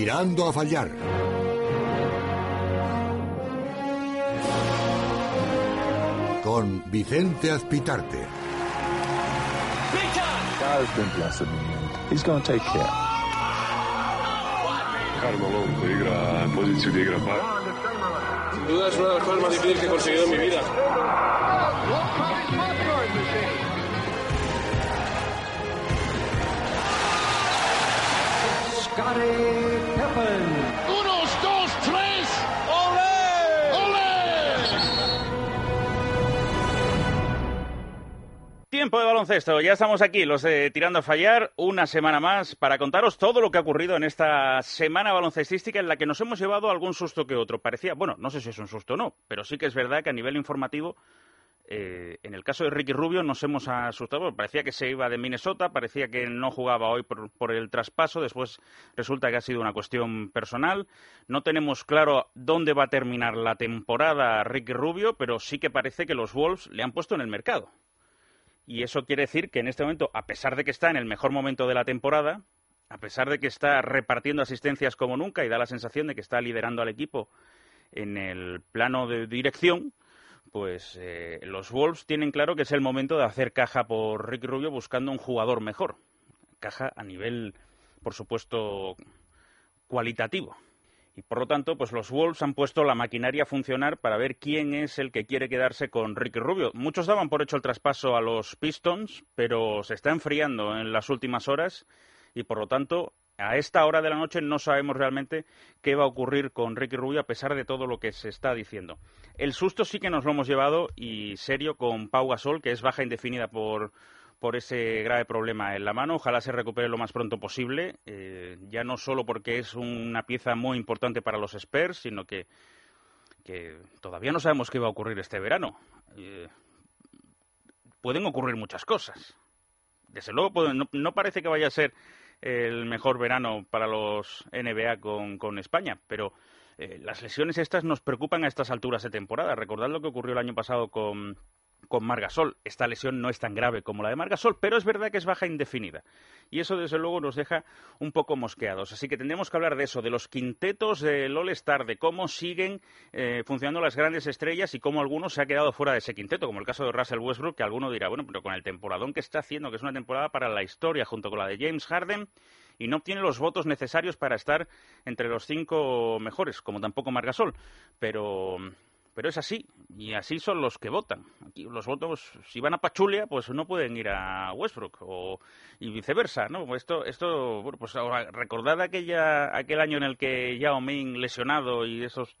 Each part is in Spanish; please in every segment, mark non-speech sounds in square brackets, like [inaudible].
Tirando a fallar. Con Vicente Azpitarte. God's been blessing me. He's going to take care. Carmelo peligra en posición de grapar. Sin duda es una de las cosas más difíciles que he conseguido en mi vida. Unos, Tiempo de baloncesto, ya estamos aquí, los de Tirando a Fallar, una semana más para contaros todo lo que ha ocurrido en esta semana baloncestística en la que nos hemos llevado algún susto que otro. Parecía, bueno, no sé si es un susto o no, pero sí que es verdad que a nivel informativo, eh, en el caso de Ricky Rubio nos hemos asustado, parecía que se iba de Minnesota, parecía que no jugaba hoy por, por el traspaso, después resulta que ha sido una cuestión personal. No tenemos claro dónde va a terminar la temporada Ricky Rubio, pero sí que parece que los Wolves le han puesto en el mercado. Y eso quiere decir que en este momento, a pesar de que está en el mejor momento de la temporada, a pesar de que está repartiendo asistencias como nunca y da la sensación de que está liderando al equipo en el plano de dirección, pues eh, los Wolves tienen claro que es el momento de hacer caja por Ricky Rubio buscando un jugador mejor. Caja a nivel, por supuesto, cualitativo. Y por lo tanto, pues los Wolves han puesto la maquinaria a funcionar para ver quién es el que quiere quedarse con Ricky Rubio. Muchos daban por hecho el traspaso a los Pistons, pero se está enfriando en las últimas horas y por lo tanto, a esta hora de la noche no sabemos realmente qué va a ocurrir con Ricky Rubio a pesar de todo lo que se está diciendo. El susto sí que nos lo hemos llevado y serio con Pau Gasol, que es baja indefinida por por ese grave problema en la mano. Ojalá se recupere lo más pronto posible, eh, ya no solo porque es una pieza muy importante para los Spurs, sino que, que todavía no sabemos qué va a ocurrir este verano. Eh, pueden ocurrir muchas cosas. Desde luego, pueden- no, parece que vaya a ser el mejor verano para los NBA con, con España, pero eh, las lesiones estas nos preocupan a estas alturas de temporada. Recordad lo que ocurrió el año pasado con, con Margasol. Esta lesión no es tan grave como la de Margasol, pero es verdad que es baja indefinida. Y eso, desde luego, nos deja un poco mosqueados. Así que tendremos que hablar de eso, de los quintetos del All-Star, de cómo siguen eh, funcionando las grandes estrellas y cómo algunos se ha quedado fuera de ese quinteto, como el caso de Russell Westbrook, que alguno dirá, bueno, pero con el temporadón que está haciendo, que es una temporada para la historia, junto con la de James Harden, y no obtiene los votos necesarios para estar entre los cinco mejores, como tampoco Margasol. Pero pero es así, y así son los que votan. Aquí los votos, si van a Pachulia, pues no pueden ir a Westbrook, o, y viceversa, ¿no? Esto, esto bueno, pues recordad aquella, aquel año en el que Yao Ming lesionado y esos,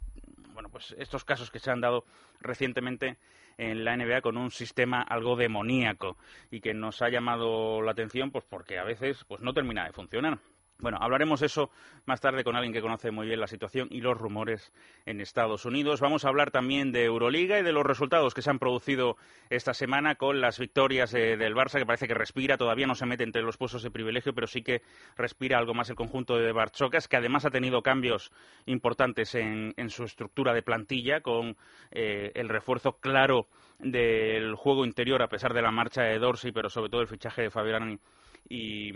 bueno, pues estos casos que se han dado recientemente en la NBA con un sistema algo demoníaco y que nos ha llamado la atención, pues porque a veces pues no termina de funcionar. Bueno, hablaremos eso más tarde con alguien que conoce muy bien la situación y los rumores en Estados Unidos. Vamos a hablar también de Euroliga y de los resultados que se han producido esta semana con las victorias eh, del Barça, que parece que respira, todavía no se mete entre los puestos de privilegio, pero sí que respira algo más el conjunto de Barchocas, que además ha tenido cambios importantes en, en su estructura de plantilla, con eh, el refuerzo claro del juego interior, a pesar de la marcha de Dorsey, pero sobre todo el fichaje de Fabián y,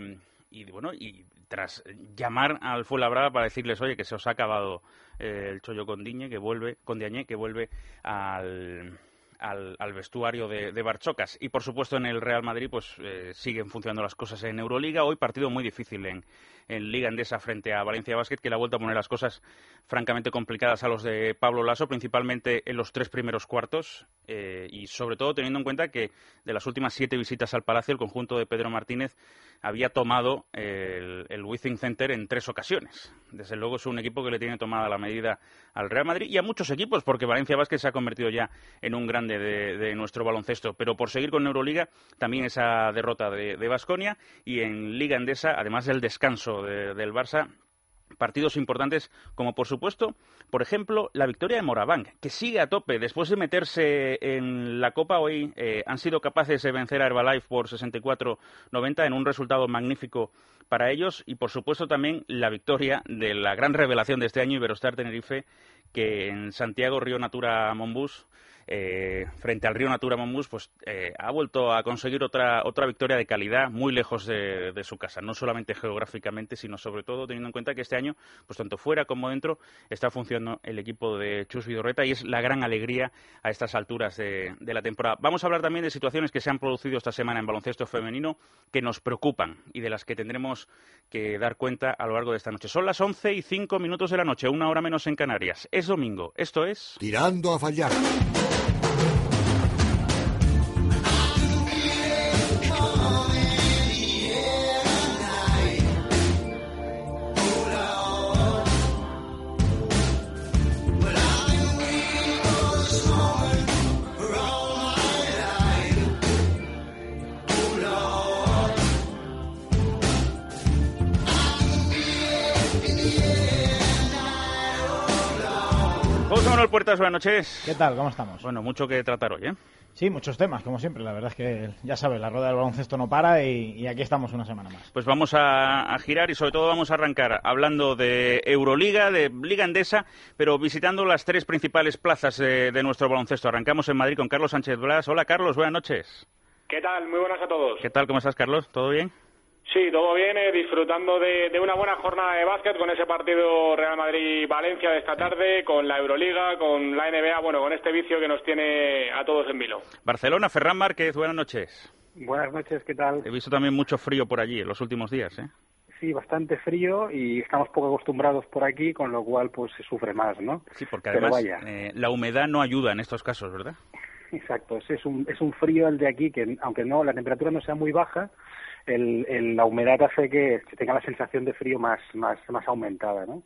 y bueno, y tras llamar al Fuenlabrada para decirles, oye, que se os ha acabado eh, el chollo con Diñe, que vuelve, con que vuelve al, al, al vestuario de, de, Barchocas. Y por supuesto en el Real Madrid, pues eh, siguen funcionando las cosas en Euroliga. Hoy partido muy difícil en, en Liga Endesa frente a Valencia Basket, que le ha vuelto a poner las cosas francamente complicadas a los de Pablo Lasso, principalmente en los tres primeros cuartos. Eh, y sobre todo teniendo en cuenta que de las últimas siete visitas al Palacio, el conjunto de Pedro Martínez había tomado el, el Center en tres ocasiones. Desde luego es un equipo que le tiene tomada la medida al Real Madrid y a muchos equipos, porque Valencia Vázquez se ha convertido ya en un grande de, nuestro baloncesto. Pero por seguir con Euroliga, también esa derrota de Basconia y en Liga Endesa, además del descanso de, del Barça, partidos importantes como por supuesto, por ejemplo, la victoria de Morabank, que sigue a tope después de meterse en la Copa hoy, eh, han sido capaces de vencer a Herbalife por 64-90 en un resultado magnífico para ellos y por supuesto también la victoria de la gran revelación de este año Iberostar Tenerife que en Santiago Río Natura Monbus eh, frente al Río Natura Monbus, pues eh, ha vuelto a conseguir otra, otra victoria de calidad muy lejos de, su casa, no solamente geográficamente, sino sobre todo teniendo en cuenta que este año, pues tanto fuera como dentro, está funcionando el equipo de Chus Vidorreta y es la gran alegría a estas alturas de, de la temporada. Vamos a hablar también de situaciones que se han producido esta semana en baloncesto femenino que nos preocupan y de las que tendremos que dar cuenta a lo largo de esta noche. Son las 11 y 5 minutos de la noche, una hora menos en Canarias. Es domingo. Esto es... Tirando a fallar. Puertas, buenas noches. ¿Qué tal? ¿Cómo estamos? Bueno, mucho que tratar hoy, ¿eh? Sí, muchos temas, como siempre. La verdad es que, ya sabes, la rueda del baloncesto no para y, aquí estamos una semana más. Pues vamos a, girar y sobre todo vamos a arrancar hablando de Euroliga, de Liga Endesa, pero visitando las tres principales plazas de, de nuestro baloncesto. Arrancamos en Madrid con Carlos Sánchez Blas. Hola, Carlos, buenas noches. ¿Qué tal? Muy buenas a todos. ¿Qué tal? ¿Cómo estás, Carlos? ¿Todo bien? Sí, todo bien, eh, disfrutando de, una buena jornada de básquet con ese partido Real Madrid-Valencia de esta tarde, con la Euroliga, con la NBA, bueno, con este vicio que nos tiene a todos en vilo. Barcelona, Ferran Márquez, buenas noches. Buenas noches, ¿qué tal? He visto también mucho frío por allí en los últimos días, ¿eh? Sí, bastante frío y estamos poco acostumbrados por aquí, con lo cual pues se sufre más, ¿no? Sí, porque además eh, la humedad no ayuda en estos casos, ¿verdad? Exacto, es un, es un frío el de aquí que, aunque no la temperatura no sea muy baja, el, la humedad hace que, tenga la sensación de frío más, más, más aumentada, ¿no?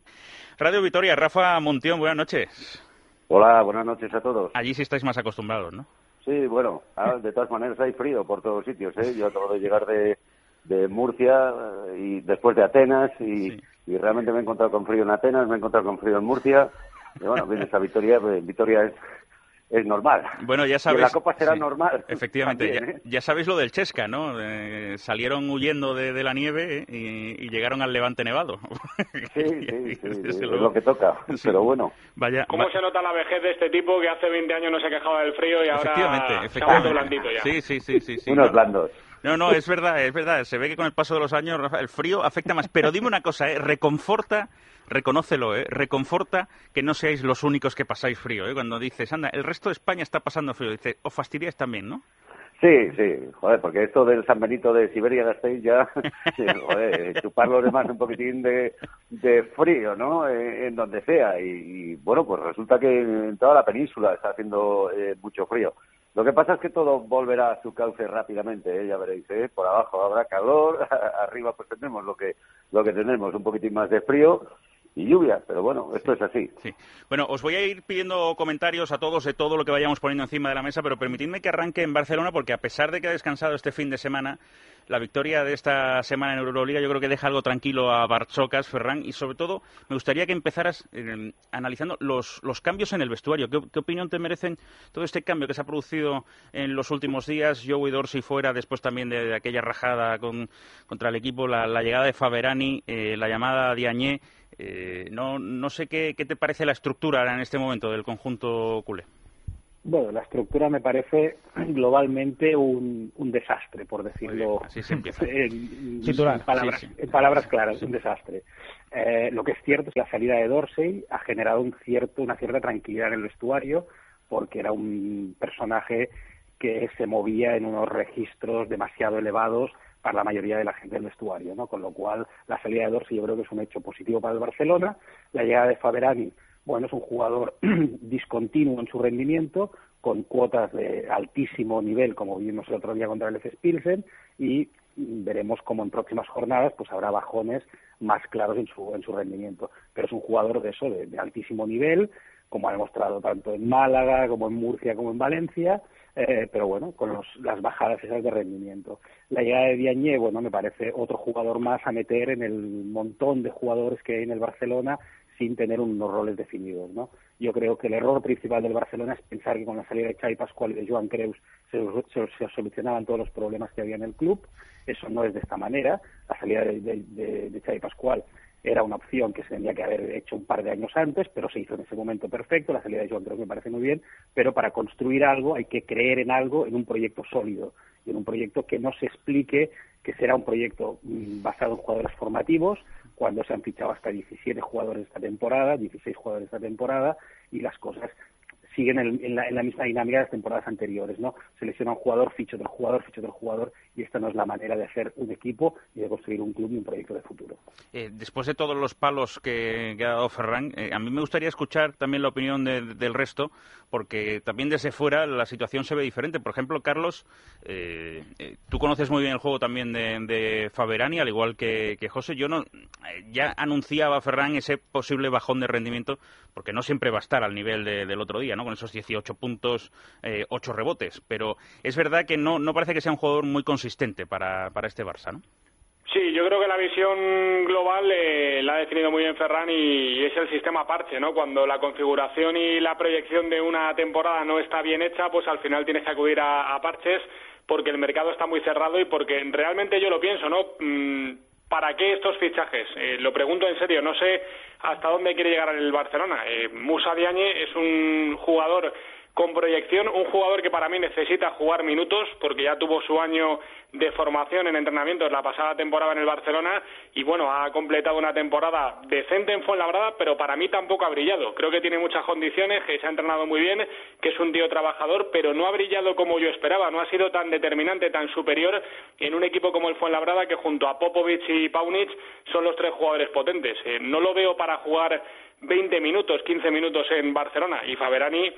Radio Vitoria, Rafa Montión, buenas noches. Hola, buenas noches a todos. Allí sí estáis más acostumbrados, ¿no? Sí, bueno, ah, de todas maneras hay frío por todos sitios, ¿eh? Yo acabo de llegar de, de Murcia eh, y después de Atenas y, y, realmente me he encontrado con frío en Atenas, me he encontrado con frío en Murcia. Y bueno, vienes a Vitoria, pues, Vitoria es es normal. Bueno, ya sabéis. la Copa será normal. [laughs] Efectivamente, ¿eh? ya, sabéis lo del Chesca, ¿no? Eh, salieron huyendo de, la nieve y, llegaron al Levante Nevado. [laughs] Sí, sí, sí, [laughs] es lo que toca, pero bueno. Vaya, ¿Cómo se nota la vejez de este tipo que hace 20 años no se quejaba del frío y ahora se ha blandito ya? Sí, sí, sí, sí. Unos blandos. No, no, es verdad, es verdad. Se ve que con el paso de los años el frío afecta más. Pero dime una cosa, ¿eh? reconforta, reconócelo, ¿eh? reconforta que no seáis los únicos que pasáis frío. ¿eh? Cuando dices, anda, el resto de España está pasando frío, dice, os fastidiáis también, ¿no? Sí, sí, joder, porque esto del San Benito de Siberia Gasteiz ya, [laughs] joder, chupar los demás un poquitín de, frío, ¿no? Eh, en donde sea. Y, bueno, pues resulta que en toda la península está haciendo eh, mucho frío. Lo que pasa es que todo volverá a su cauce rápidamente, ¿eh? ya veréis, ¿eh? por abajo habrá calor, [laughs] arriba pues tenemos lo que, lo que tenemos, un poquitín más de frío y lluvia, pero bueno, esto es así. Sí. Bueno, os voy a ir pidiendo comentarios a todos de todo lo que vayamos poniendo encima de la mesa, pero permitidme que arranque en Barcelona porque a pesar de que ha descansado este fin de semana, la victoria de esta semana en Euroliga yo creo que deja algo tranquilo a Barchocas, Ferran, y sobre todo me gustaría que empezaras eh, analizando los, los, cambios en el vestuario. ¿Qué, opinión te merecen todo este cambio que se ha producido en los últimos días? Joey Dorsey fuera, después también de, aquella rajada con, contra el equipo, la, llegada de Faberani, eh, la llamada de Añé. Eh, no, no sé qué, qué te parece la estructura en este momento del conjunto culé. Bueno, la estructura me parece globalmente un, un desastre, por decirlo así se empieza. [laughs] En, palabras, en palabras claras, un desastre. Eh, lo que es cierto es que la salida de Dorsey ha generado un cierto, una cierta tranquilidad en el vestuario, porque era un personaje que se movía en unos registros demasiado elevados para la mayoría de la gente del vestuario, ¿no? Con lo cual, la salida de Dorsey yo creo que es un hecho positivo para el Barcelona. La llegada de Faberani, bueno, es un jugador [clears throat] discontinuo en su rendimiento, con cuotas de altísimo nivel, como vimos el otro día contra el F. Pilsen, y veremos cómo en próximas jornadas pues habrá bajones más claros en su, en su rendimiento. Pero es un jugador de eso, de altísimo nivel, como ha demostrado tanto en Málaga, como en Murcia, como en Valencia, eh, pero bueno, con los, las bajadas esas de rendimiento. La llegada de Diagne, bueno, me parece otro jugador más a meter en el montón de jugadores que hay en el Barcelona sin tener unos roles definidos, ¿no? Yo creo que el error principal del Barcelona es pensar que con la salida de Xavi Pascual y de Joan Creus se, se, solucionaban todos los problemas que había en el club. Eso no es de esta manera. La salida de, de, Xavi Pascual era una opción que se tendría que haber hecho un par de años antes, pero se hizo en ese momento perfecto. La salida de Joan creo que me parece muy bien, pero para construir algo hay que creer en algo, en un proyecto sólido y en un proyecto que no se explique que será un proyecto mm, basado en jugadores formativos, cuando se han fichado hasta 17 jugadores esta temporada, 16 jugadores esta temporada, y las cosas siguen en, la, misma dinámica de las temporadas anteriores, ¿no? Selecciona un jugador, ficho del jugador, ficho del jugador, y esta no es la manera de hacer un equipo y de construir un club y un proyecto de futuro. Eh, después de todos los palos que, ha dado Ferran, eh, a mí me gustaría escuchar también la opinión del resto, porque también desde fuera la situación se ve diferente. Por ejemplo, Carlos, eh, tú conoces muy bien el juego también de, Faberani, al igual que, José. Yo no, ya anunciaba Ferran ese posible bajón de rendimiento, porque no siempre va a estar al nivel del otro día, ¿no? Con esos 18 puntos, eh, 8 rebotes. Pero es verdad que no, no parece que sea un jugador muy consistente para, para este Barça, ¿no? Sí, yo creo que la visión global eh, la ha definido muy bien Ferran y es el sistema parche, ¿no? Cuando la configuración y la proyección de una temporada no está bien hecha, pues al final tienes que acudir a, parches porque el mercado está muy cerrado y porque realmente yo lo pienso, ¿no? Mm, ¿Para qué estos fichajes? Eh, lo pregunto en serio, no sé hasta dónde quiere llegar el Barcelona. Eh, Musa Diagne es un jugador con proyección, un jugador que para mí necesita jugar minutos porque ya tuvo su año de formación en entrenamientos la pasada temporada en el Barcelona y bueno, ha completado una temporada decente en Fuenlabrada, pero para mí tampoco ha brillado. Creo que tiene muchas condiciones, que se ha entrenado muy bien, que es un tío trabajador, pero no ha brillado como yo esperaba, no ha sido tan determinante, tan superior en un equipo como el Fuenlabrada que junto a Popovic y Paunic son los tres jugadores potentes. Eh, no lo veo para jugar 20 minutos, 15 minutos en Barcelona y Faberani,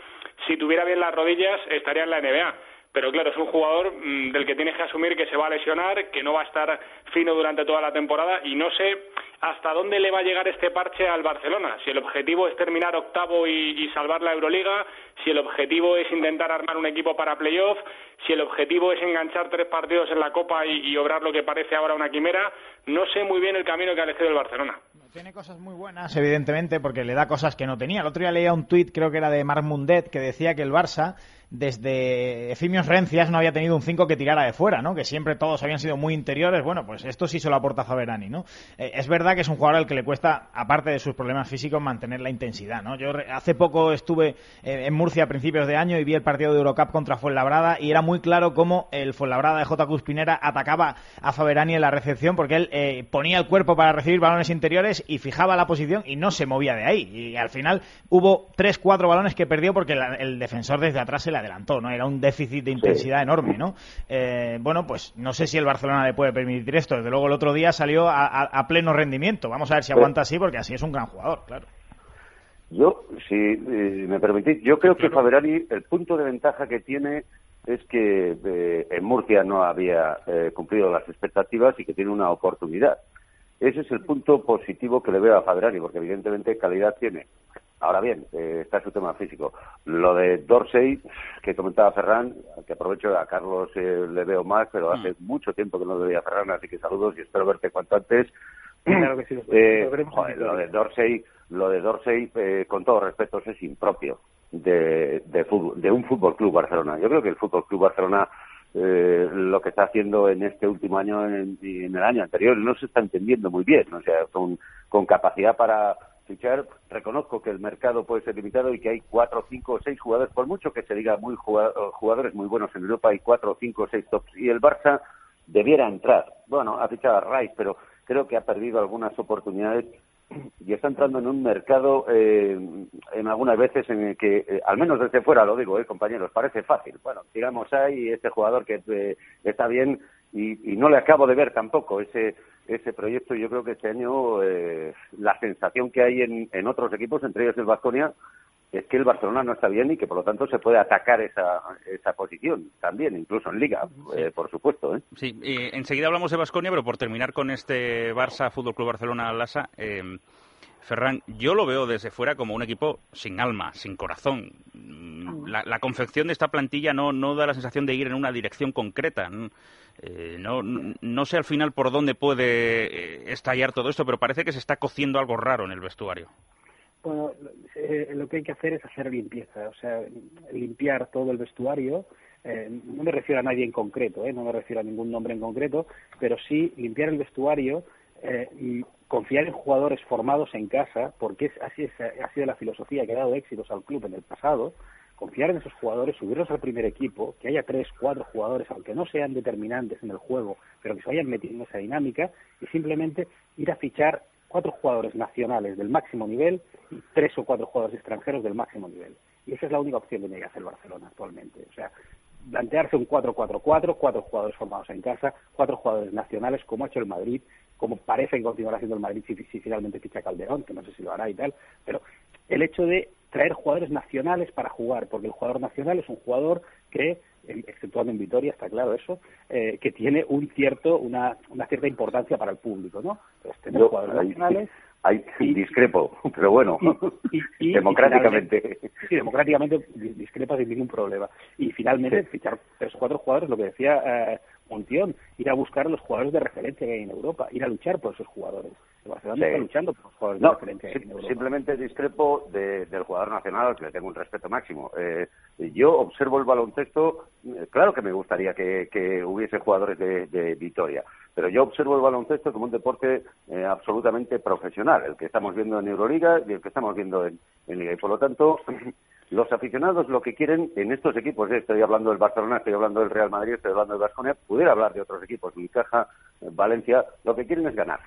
si tuviera bien las rodillas, estaría en la NBA pero claro, es un jugador mm, del que tienes que asumir que se va a lesionar, que no va a estar fino durante toda la temporada y no sé hasta dónde le va a llegar este parche al Barcelona. Si el objetivo es terminar octavo y, salvar la Euroliga, si el objetivo es intentar armar un equipo para playoff, si el objetivo es enganchar tres partidos en la Copa y, obrar lo que parece ahora una quimera, no sé muy bien el camino que ha elegido el Barcelona. Tiene cosas muy buenas, evidentemente, porque le da cosas que no tenía. El otro día leía un tuit, creo que era de Marc Mundet, que decía que el Barça desde Efimios Rencias no había tenido un 5 que tirara de fuera, ¿no? Que siempre todos habían sido muy interiores. Bueno, pues esto sí se lo aporta Faberani, ¿no? Eh, es verdad que es un jugador al que le cuesta, aparte de sus problemas físicos, mantener la intensidad, ¿no? Yo hace poco estuve eh, en Murcia a principios de año y vi el partido de Eurocup contra Fuenlabrada y era muy claro cómo el Fuenlabrada de J. Cuspinera atacaba a Faberani en la recepción porque él eh, ponía el cuerpo para recibir balones interiores y fijaba la posición y no se movía de ahí. Y al final hubo tres, cuatro balones que perdió porque el defensor desde atrás se le adelantó, ¿no? Era un déficit de intensidad enorme, ¿no? Eh, bueno, pues no sé si el Barcelona le puede permitir esto. Desde luego el otro día salió a, pleno rendimiento. Vamos a ver si aguanta así, porque así es un gran jugador, claro. Yo, si eh, me permitís, yo creo que Faberani, el punto de ventaja que tiene es que eh, en Murcia no había cumplido las expectativas y que tiene una oportunidad. Ese es el punto positivo que le veo a Faberani, porque evidentemente calidad tiene. Ahora bien, eh, está su tema físico. Lo de Dorsey, que comentaba Ferran, que aprovecho a Carlos eh, le veo más, pero hace mm. mucho tiempo que no le veía a Ferran, así que saludos y espero verte cuanto antes. Claro que sí, lo, [clears throat] eh, lo de Dorsey, lo de Dorsey, con todo respeto, es impropio de, de, fútbol, de un fútbol club Barcelona. Yo creo que el fútbol club Barcelona lo que está haciendo en este último año y en, el año anterior no se está entendiendo muy bien, o sea, con, con capacidad para fichar. Reconozco que el mercado puede ser limitado y que hay cuatro, cinco o seis jugadores, por mucho que se diga muy jugadores muy buenos en Europa, hay cuatro, cinco o seis tops. Y el Barça debiera entrar. Bueno, ha fichado a Rice, pero creo que ha perdido algunas oportunidades y está entrando en un mercado eh, en algunas veces en el que, eh, al menos desde fuera lo digo, eh, compañeros, parece fácil. Bueno, digamos, hay este jugador que eh, está bien y, y, no le acabo de ver tampoco ese ese proyecto. Yo creo que este año eh, la sensación que hay en, en otros equipos, entre ellos el Vasconia, es que el Barcelona no está bien y que por lo tanto se puede atacar esa, esa posición también, incluso en Liga, eh, por supuesto. ¿eh? Sí, enseguida hablamos de Vasconia, pero por terminar con este Barça Fútbol Club Barcelona Lasa, eh, Ferran, yo lo veo desde fuera como un equipo sin alma, sin corazón. La, la, confección de esta plantilla no, no da la sensación de ir en una dirección concreta. Eh, no, no sé al final por dónde puede eh, estallar todo esto, pero parece que se está cociendo algo raro en el vestuario. Bueno, eh, lo que hay que hacer es hacer limpieza, o sea, limpiar todo el vestuario. no me refiero a nadie en concreto, no me refiero a ningún nombre en concreto, pero sí limpiar el vestuario y confiar en jugadores formados en casa, porque es, así es, ha sido la filosofía que ha dado éxitos al club en el pasado, confiar en esos jugadores, subirlos al primer equipo, que haya tres, cuatro jugadores, aunque no sean determinantes en el juego, pero que se vayan metiendo en esa dinámica, y simplemente ir a fichar cuatro jugadores nacionales del máximo nivel y tres o cuatro jugadores extranjeros del máximo nivel. Y esa es la única opción que tiene que hacer el Barcelona actualmente. O sea, plantearse un 4-4-4, cuatro jugadores formados en casa, cuatro jugadores nacionales, como ha hecho el Madrid, como parece continuar haciendo el Madrid si, finalmente ficha Calderón, que no sé si lo hará y tal, pero el hecho de traer jugadores nacionales para jugar, porque el jugador nacional es un jugador que, exceptuando en Vitoria, está claro eso, eh, que tiene un cierto, una, una cierta importancia para el público, ¿no? Entonces, tener jugadores nacionales hay discrepo, pero bueno, democráticamente. Sí, democráticamente discrepa sin ningún problema. Y finalmente, fichar tres o cuatro jugadores, lo que decía eh, Montión, ir a buscar los jugadores de referencia que hay en Europa, ir a luchar por esos jugadores. El Barcelona está luchando por jugadores de Europa. Simplemente discrepo del jugador nacional al que le tengo un respeto máximo. Eh, yo observo el baloncesto, eh, claro que me gustaría que, hubiese jugadores de, de Vitoria, pero yo observo el baloncesto como un deporte eh, absolutamente profesional, el que estamos viendo en Euroliga y el que estamos viendo en, Liga. Y por lo tanto, [clears throat] los aficionados lo que quieren en estos equipos, eh, estoy hablando del Barcelona, estoy hablando del Real Madrid, estoy hablando del Vasconia, pudiera hablar de otros equipos, Unicaja, Valencia, lo que quieren es ganar.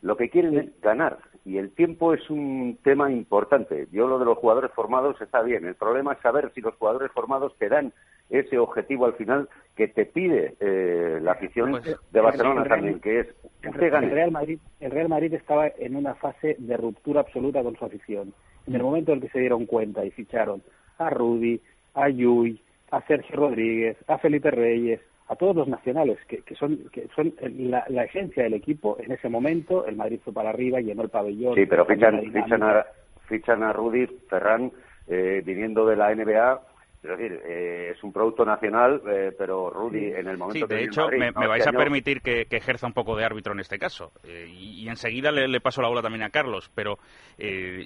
Lo que quieren es ganar y el tiempo es un tema importante. Yo lo de los jugadores formados está bien. El problema es saber si los jugadores formados te dan ese objetivo al final que te pide eh, la afición pues, de Barcelona también, que es el Real Madrid. El Real Madrid estaba en una fase de ruptura absoluta con su afición. En el momento en que se dieron cuenta y ficharon a Rudy, a Yui, a Sergio Rodríguez, a Felipe Reyes, a todos los nacionales que, que son que son la, la, esencia del equipo en ese momento. El Madrid fue para arriba llenó el pabellón sí pero fichan fichan a fichan a Rudy Ferran eh, viniendo de la NBA es decir, eh, es un producto nacional, eh, pero Rudy, en el momento sí, de hecho, me, vais este a permitir que, ejerza un poco de árbitro en este caso. Eh, y, enseguida le, paso la bola también a Carlos. Pero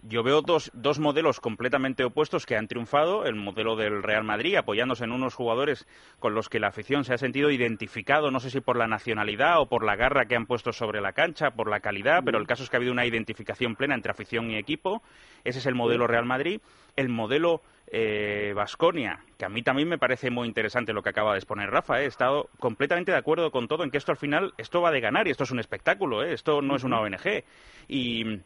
yo veo dos, dos modelos completamente opuestos que han triunfado. El modelo del Real Madrid, apoyándose en unos jugadores con los que la afición se ha sentido identificado, no sé si por la nacionalidad o por la garra que han puesto sobre la cancha, por la calidad, pero el caso es que ha habido una identificación plena entre afición y equipo. Ese es el modelo Real Madrid. El modelo Vasconia, eh, que a mí también me parece muy interesante lo que acaba de exponer Rafa. ¿eh? He estado completamente de acuerdo con todo en que esto al final, esto va de ganar y esto es un espectáculo, ¿eh? esto no es una ONG. Y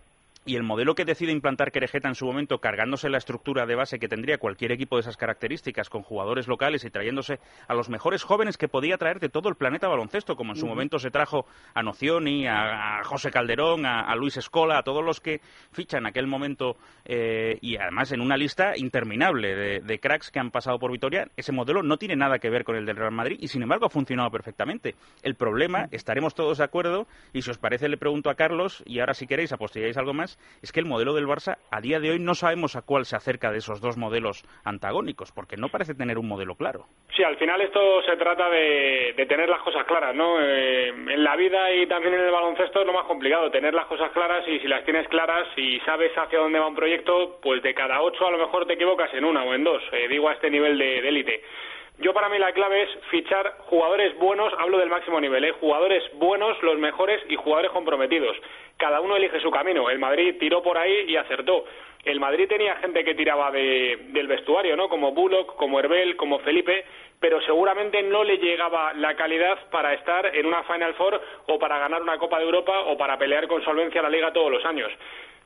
y el modelo que decide implantar Querejeta en su momento, cargándose la estructura de base que tendría cualquier equipo de esas características, con jugadores locales y trayéndose a los mejores jóvenes que podía traer de todo el planeta baloncesto, como en su momento se trajo a Nocioni, a, José Calderón, a, Luis Escola, a todos los que fichan en aquel momento, eh, y además en una lista interminable de, cracks que han pasado por Vitoria, ese modelo no tiene nada que ver con el del Real Madrid y sin embargo ha funcionado perfectamente. El problema, estaremos todos de acuerdo, y si os parece le pregunto a Carlos, y ahora si queréis apostaríais algo más, es que el modelo del Barça a día de hoy no sabemos a cuál se acerca de esos dos modelos antagónicos, porque no parece tener un modelo claro. Sí, al final esto se trata de, tener las cosas claras, ¿no? Eh, en la vida y también en el baloncesto es lo más complicado, tener las cosas claras y si las tienes claras y sabes hacia dónde va un proyecto, pues de cada ocho a lo mejor te equivocas en una o en dos, eh, digo a este nivel de élite. Yo para mí la clave es fichar jugadores buenos, hablo del máximo nivel, ¿eh? jugadores buenos, los mejores y jugadores comprometidos. Cada uno elige su camino. El Madrid tiró por ahí y acertó. El Madrid tenía gente que tiraba del vestuario, ¿no? Como Bullock, como Herbel, como Felipe, pero seguramente no le llegaba la calidad para estar en una Final Four o para ganar una Copa de Europa o para pelear con solvencia la Liga todos los años.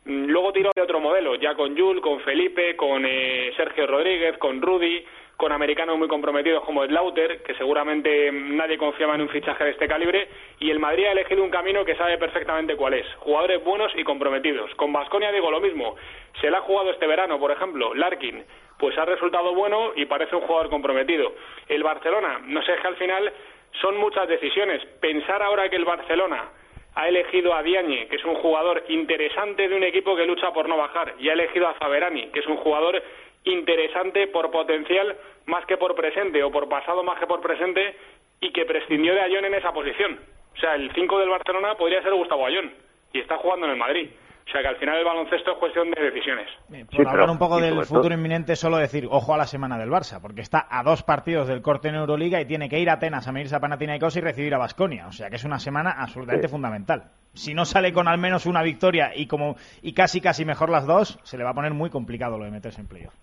Mm, luego tiró de otro modelo, ya con Jules, con Felipe, con eh, Sergio Rodríguez, con Rudy, con americanos muy comprometidos como Slaughter, que seguramente nadie confiaba en un fichaje de este calibre, y el Madrid ha elegido un camino que sabe perfectamente cuál es. Jugadores buenos y comprometidos. Con Vasconia digo lo mismo. Se le ha jugado este verano, por ejemplo, Larkin, pues ha resultado bueno y parece un jugador comprometido. El Barcelona, no sé, es que al final son muchas decisiones. Pensar ahora que el Barcelona ha elegido a Diagne, que es un jugador interesante de un equipo que lucha por no bajar, y ha elegido a Faberani, que es un jugador interesante por potencial más que por presente o por pasado más que por presente y que prescindió de Ayón en esa posición. O sea, el 5 del Barcelona podría ser Gustavo Ayón y está jugando en el Madrid. O sea que al final el baloncesto es cuestión de decisiones. por hablar un poco del futuro inminente, solo decir, ojo a la semana del Barça, porque está a dos partidos del corte en Euroliga y tiene que ir a Atenas a medirse a Panathinaikos y recibir a Basconia. O sea que es una semana absolutamente fundamental. Si no sale con al menos una victoria y como y casi casi mejor las dos, se le va a poner muy complicado lo de meterse en playoff.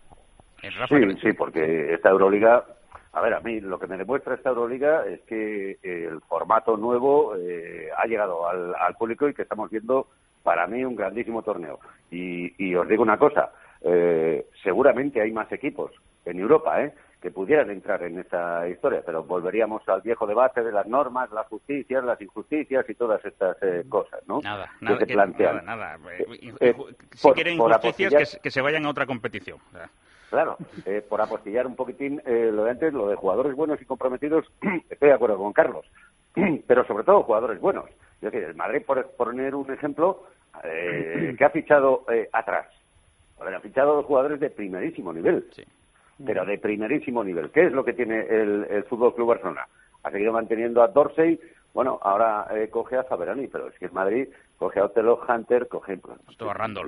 Sí, sí, porque esta Euroliga a ver, a mí lo que me demuestra esta Euroliga es que el formato nuevo eh, ha llegado al, público y que estamos viendo para mí un grandísimo torneo. Y, os digo una cosa, eh, seguramente hay más equipos en Europa ¿eh? que pudieran entrar en esta historia, pero volveríamos al viejo debate de las normas, las justicias, las injusticias y todas estas eh, cosas, ¿no? Nada, nada, que Nada, nada. si quieren injusticias, que, se vayan a otra competición. Claro, por apostillar un poquitín lo de antes, lo de jugadores buenos y comprometidos, [clears throat] estoy de acuerdo con Carlos, [clears throat] pero sobre todo jugadores buenos. Es decir, el Madrid, por poner un ejemplo, eh, que ha fichado eh, atrás. ha fichado jugadores de primerísimo nivel. Pero de primerísimo nivel. ¿Qué es lo que tiene el, el Fútbol Club Barcelona? Ha seguido manteniendo a Dorsey, bueno, ahora eh, coge a Faberani, pero es que el Madrid coge a Otelo Hunter, coge pues,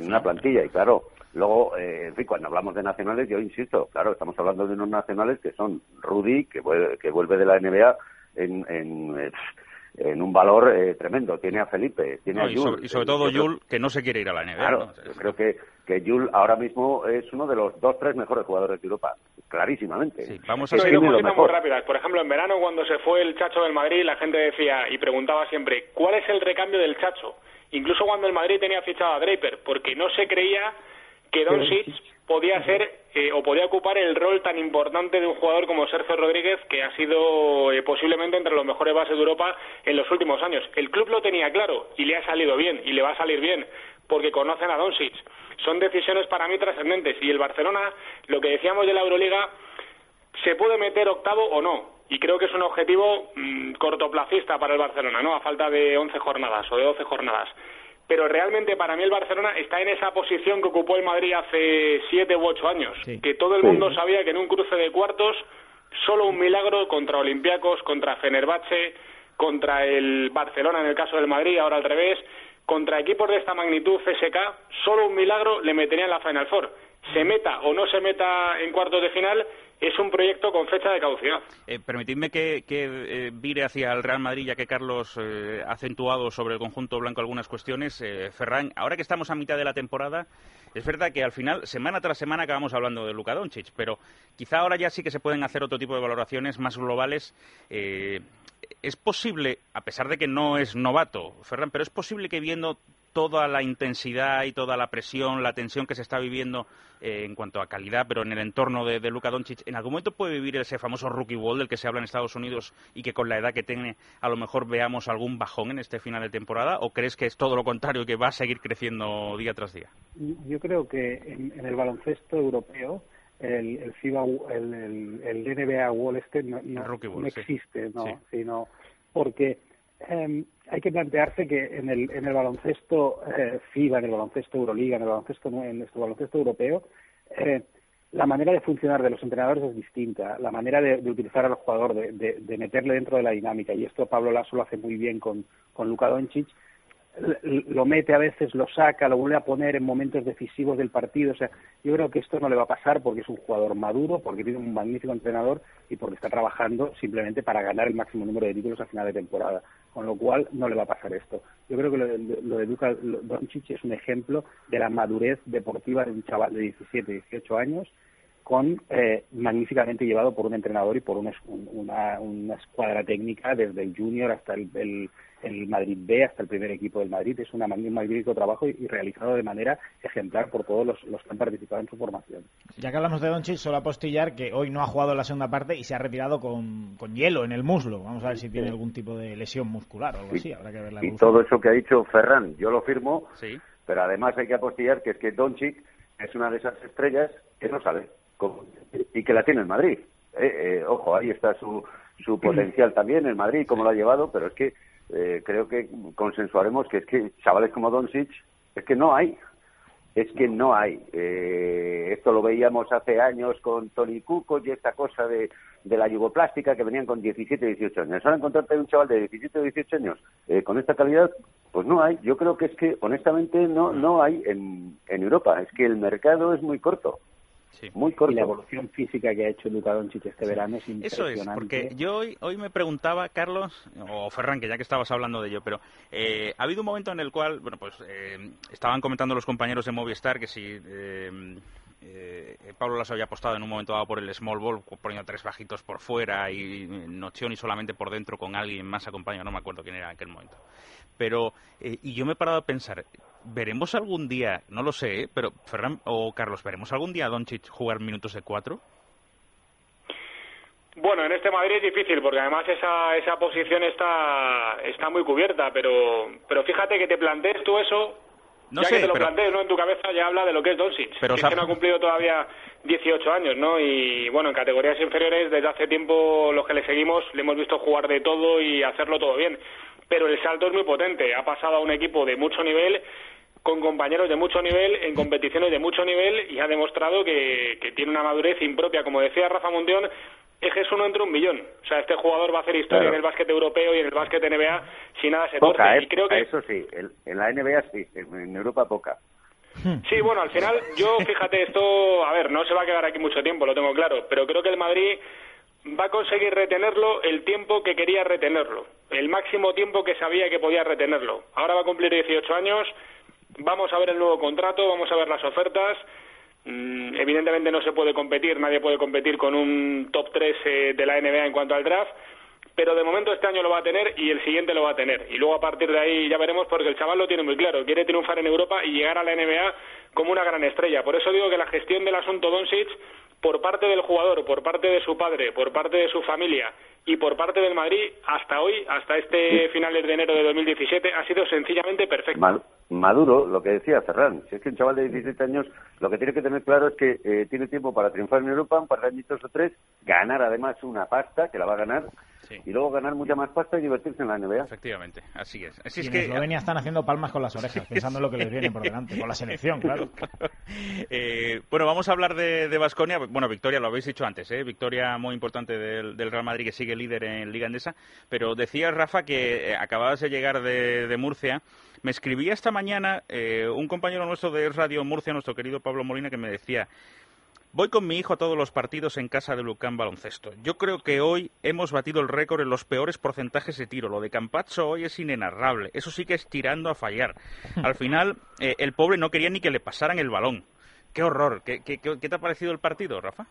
una plantilla. Y claro, luego, eh, en fin, cuando hablamos de nacionales, yo insisto, claro, estamos hablando de unos nacionales que son Rudy, que vuelve, que vuelve de la NBA en, en eh, en un valor eh, tremendo. Tiene a Felipe, tiene a y, sobre, y sobre, todo Yul, que no se quiere ir a la NBA. Claro, yo creo que, que Yul ahora mismo es uno de los dos, tres mejores jugadores de Europa, clarísimamente. Sí, vamos a ser muy rápidas. Por ejemplo, en verano, cuando se fue el Chacho del Madrid, la gente decía y preguntaba siempre, ¿cuál es el recambio del Chacho? Incluso cuando el Madrid tenía fichado a Draper, porque no se creía que Doncic podía ser eh, o podía ocupar el rol tan importante de un jugador como Sergio Rodríguez, que ha sido eh, posiblemente entre los mejores bases de Europa en los últimos años. El club lo tenía claro y le ha salido bien y le va a salir bien porque conocen a Doncic. Son decisiones para mí trascendentes y el Barcelona, lo que decíamos de la Euroliga, se puede meter octavo o no. Y creo que es un objetivo mm, cortoplacista para el Barcelona, ¿no? A falta de 11 jornadas o de 12 jornadas pero realmente para mí el Barcelona está en esa posición que ocupó el Madrid hace siete u ocho años, que todo el mundo sabía que en un cruce de cuartos solo un milagro contra Olympiacos, contra Fenerbahce, contra el Barcelona en el caso del Madrid, ahora al revés, contra equipos de esta magnitud CSK, solo un milagro le metería en la Final Four. Se meta o no se meta en cuartos de final, es un proyecto con fecha de caducidad. Eh, permitidme que, eh, vire hacia el Real Madrid, ya que Carlos eh, ha acentuado sobre el conjunto blanco algunas cuestiones. Ferran, ahora que estamos a mitad de la temporada, es verdad que al final, semana tras semana, acabamos hablando de Luka Doncic, pero quizá ahora ya sí que se pueden hacer otro tipo de valoraciones más globales. es posible, a pesar de que no es novato, Ferran, pero es posible que viendo toda la intensidad y toda la presión, la tensión que se está viviendo eh, en cuanto a calidad, pero en el entorno de, de Luka Doncic, ¿en algún momento puede vivir ese famoso rookie wall del que se habla en Estados Unidos y que con la edad que tiene a lo mejor veamos algún bajón en este final de temporada? ¿O crees que es todo lo contrario, que va a seguir creciendo día tras día? Yo creo que en, el baloncesto europeo el, el FIBA, el, el, NBA Wall este no, existe, ¿no? Sino porque eh, hay que plantearse que en el, en el baloncesto eh, FIBA, en el baloncesto Euroliga, en el baloncesto, en nuestro baloncesto europeo, eh, la manera de funcionar de los entrenadores es distinta, la manera de, utilizar al jugador, de, de, meterle dentro de la dinámica, y esto Pablo Lasso lo hace muy bien con, con Luka Doncic, lo mete a veces, lo saca, lo vuelve a poner en momentos decisivos del partido. O sea, yo creo que esto no le va a pasar porque es un jugador maduro, porque tiene un magnífico entrenador y porque está trabajando simplemente para ganar el máximo número de títulos a final de temporada. Con lo cual no le va a pasar esto. Yo creo que lo lo de Luka Doncic es un ejemplo de la madurez deportiva de un chaval de 17, 18 años con eh, magníficamente llevado por un entrenador y por una, una, escuadra técnica desde el junior hasta el, Madrid B, hasta el primer equipo del Madrid. Es un magnífico trabajo y, realizado de manera ejemplar por todos los, que han participado en su formación. Ya que hablamos de Doncic, solo apostillar que hoy no ha jugado en la segunda parte y se ha retirado con, hielo en el muslo. Vamos a ver si tiene algún tipo de lesión muscular o algo así. Habrá que ver la y todo eso que ha dicho Ferran, yo lo firmo, sí. pero además hay que apostillar que es que Doncic es una de esas estrellas que no sale y que la tiene en Madrid. Eh, eh, ojo, ahí está su, su potencial también en Madrid, cómo lo ha llevado, pero es que eh, creo que consensuaremos que es que chavales como Doncic, es que no hay. Es que no hay. esto lo veíamos hace años con Tony Cuco y esta cosa de, de la yugoplástica que venían con 17, 18 años. Ahora encontrarte un chaval de 17, 18 años eh, con esta calidad, pues no hay. Yo creo que es que, honestamente, no, no hay en Europa. Es que el mercado es muy corto. Muy corto. Y la evolución física que ha hecho Luka Doncic este verano es impresionante. Eso es, porque yo hoy, hoy me preguntaba, Carlos, o Ferran, que ya que estabas hablando de ello, pero eh, ha habido un momento en el cual, bueno, pues eh, estaban comentando los compañeros de Movistar que si eh, eh, Pablo Lasso había apostado en un momento dado por el small ball, poniendo tres bajitos por fuera y Nochioni solamente por dentro con alguien más acompañado, no me acuerdo quién era en aquel momento. Pero, eh, y yo me he parado a pensar, ¿veremos algún día, no lo sé, ¿eh? pero Ferran o Carlos, ¿veremos algún día a Doncic jugar minutos de cuatro? Bueno, en este Madrid es difícil porque además esa, esa posición está, está muy cubierta, pero, pero fíjate que te plantees tú eso no ya sé, que te lo pero... plantees, ¿no? En tu cabeza ya habla de lo que es Doncic. Pero que, es que no ha cumplido todavía 18 años, ¿no? Y bueno, en categorías inferiores desde hace tiempo los que le seguimos le hemos visto jugar de todo y hacerlo todo bien. Pero el salto es muy potente. Ha pasado a un equipo de mucho nivel con compañeros de mucho nivel, en competiciones de mucho nivel y ha demostrado que, que tiene una madurez impropia. Como decía Rafa Mundión, es que es uno entre un millón. O sea, este jugador va a hacer historia Claro. en el básquet europeo y en el básquet NBA si nada se Poca, torce. ¿eh? Y creo que Eso sí, en, en la NBA sí, en, en Europa poca. Sí, bueno, al final, yo fíjate, esto, a ver, no se va a quedar aquí mucho tiempo, lo tengo claro, pero creo que el Madrid va a conseguir retenerlo el tiempo que quería retenerlo, el máximo tiempo que sabía que podía retenerlo. Ahora va a cumplir 18 años, vamos a ver el nuevo contrato, vamos a ver las ofertas. Mm, evidentemente no se puede competir, nadie puede competir con un top 3 eh, de la NBA en cuanto al draft, pero de momento este año lo va a tener y el siguiente lo va a tener. Y luego a partir de ahí ya veremos porque el chaval lo tiene muy claro, quiere triunfar en Europa y llegar a la NBA como una gran estrella. Por eso digo que la gestión del asunto Doncic por parte del jugador, por parte de su padre, por parte de su familia y por parte del Madrid hasta hoy, hasta este finales de enero de 2017 ha sido sencillamente perfecto. Ma- Maduro, lo que decía Ferran, si es que un chaval de 17 años lo que tiene que tener claro es que eh, tiene tiempo para triunfar en Europa, un par de añitos o tres, ganar además una pasta, que la va a ganar, y luego ganar mucha más pasta y divertirse en la NBA. Efectivamente, así es. Así Y es en que Eslovenia están haciendo palmas con las orejas, pensando en lo que les viene por delante, con la selección, [laughs] claro. Eh, bueno, vamos a hablar de Vasconia. Bueno, victoria, lo habéis dicho antes, ¿eh? victoria muy importante del, del Real Madrid que sigue líder en Liga Endesa. Pero decías, Rafa, que eh, acababas de llegar de, de Murcia. Me escribía esta mañana eh, un compañero nuestro de Radio Murcia, nuestro querido Pablo Molina, que me decía. Voy con mi hijo a todos los partidos en casa de Lucán Baloncesto. Yo creo que hoy hemos batido el récord en los peores porcentajes de tiro. Lo de Campazzo hoy es inenarrable. Eso sí que es tirando a fallar. [laughs] Al final, eh, el pobre no quería ni que le pasaran el balón. Qué horror. ¿Qué, qué, qué- qué te ha parecido el partido, Rafa?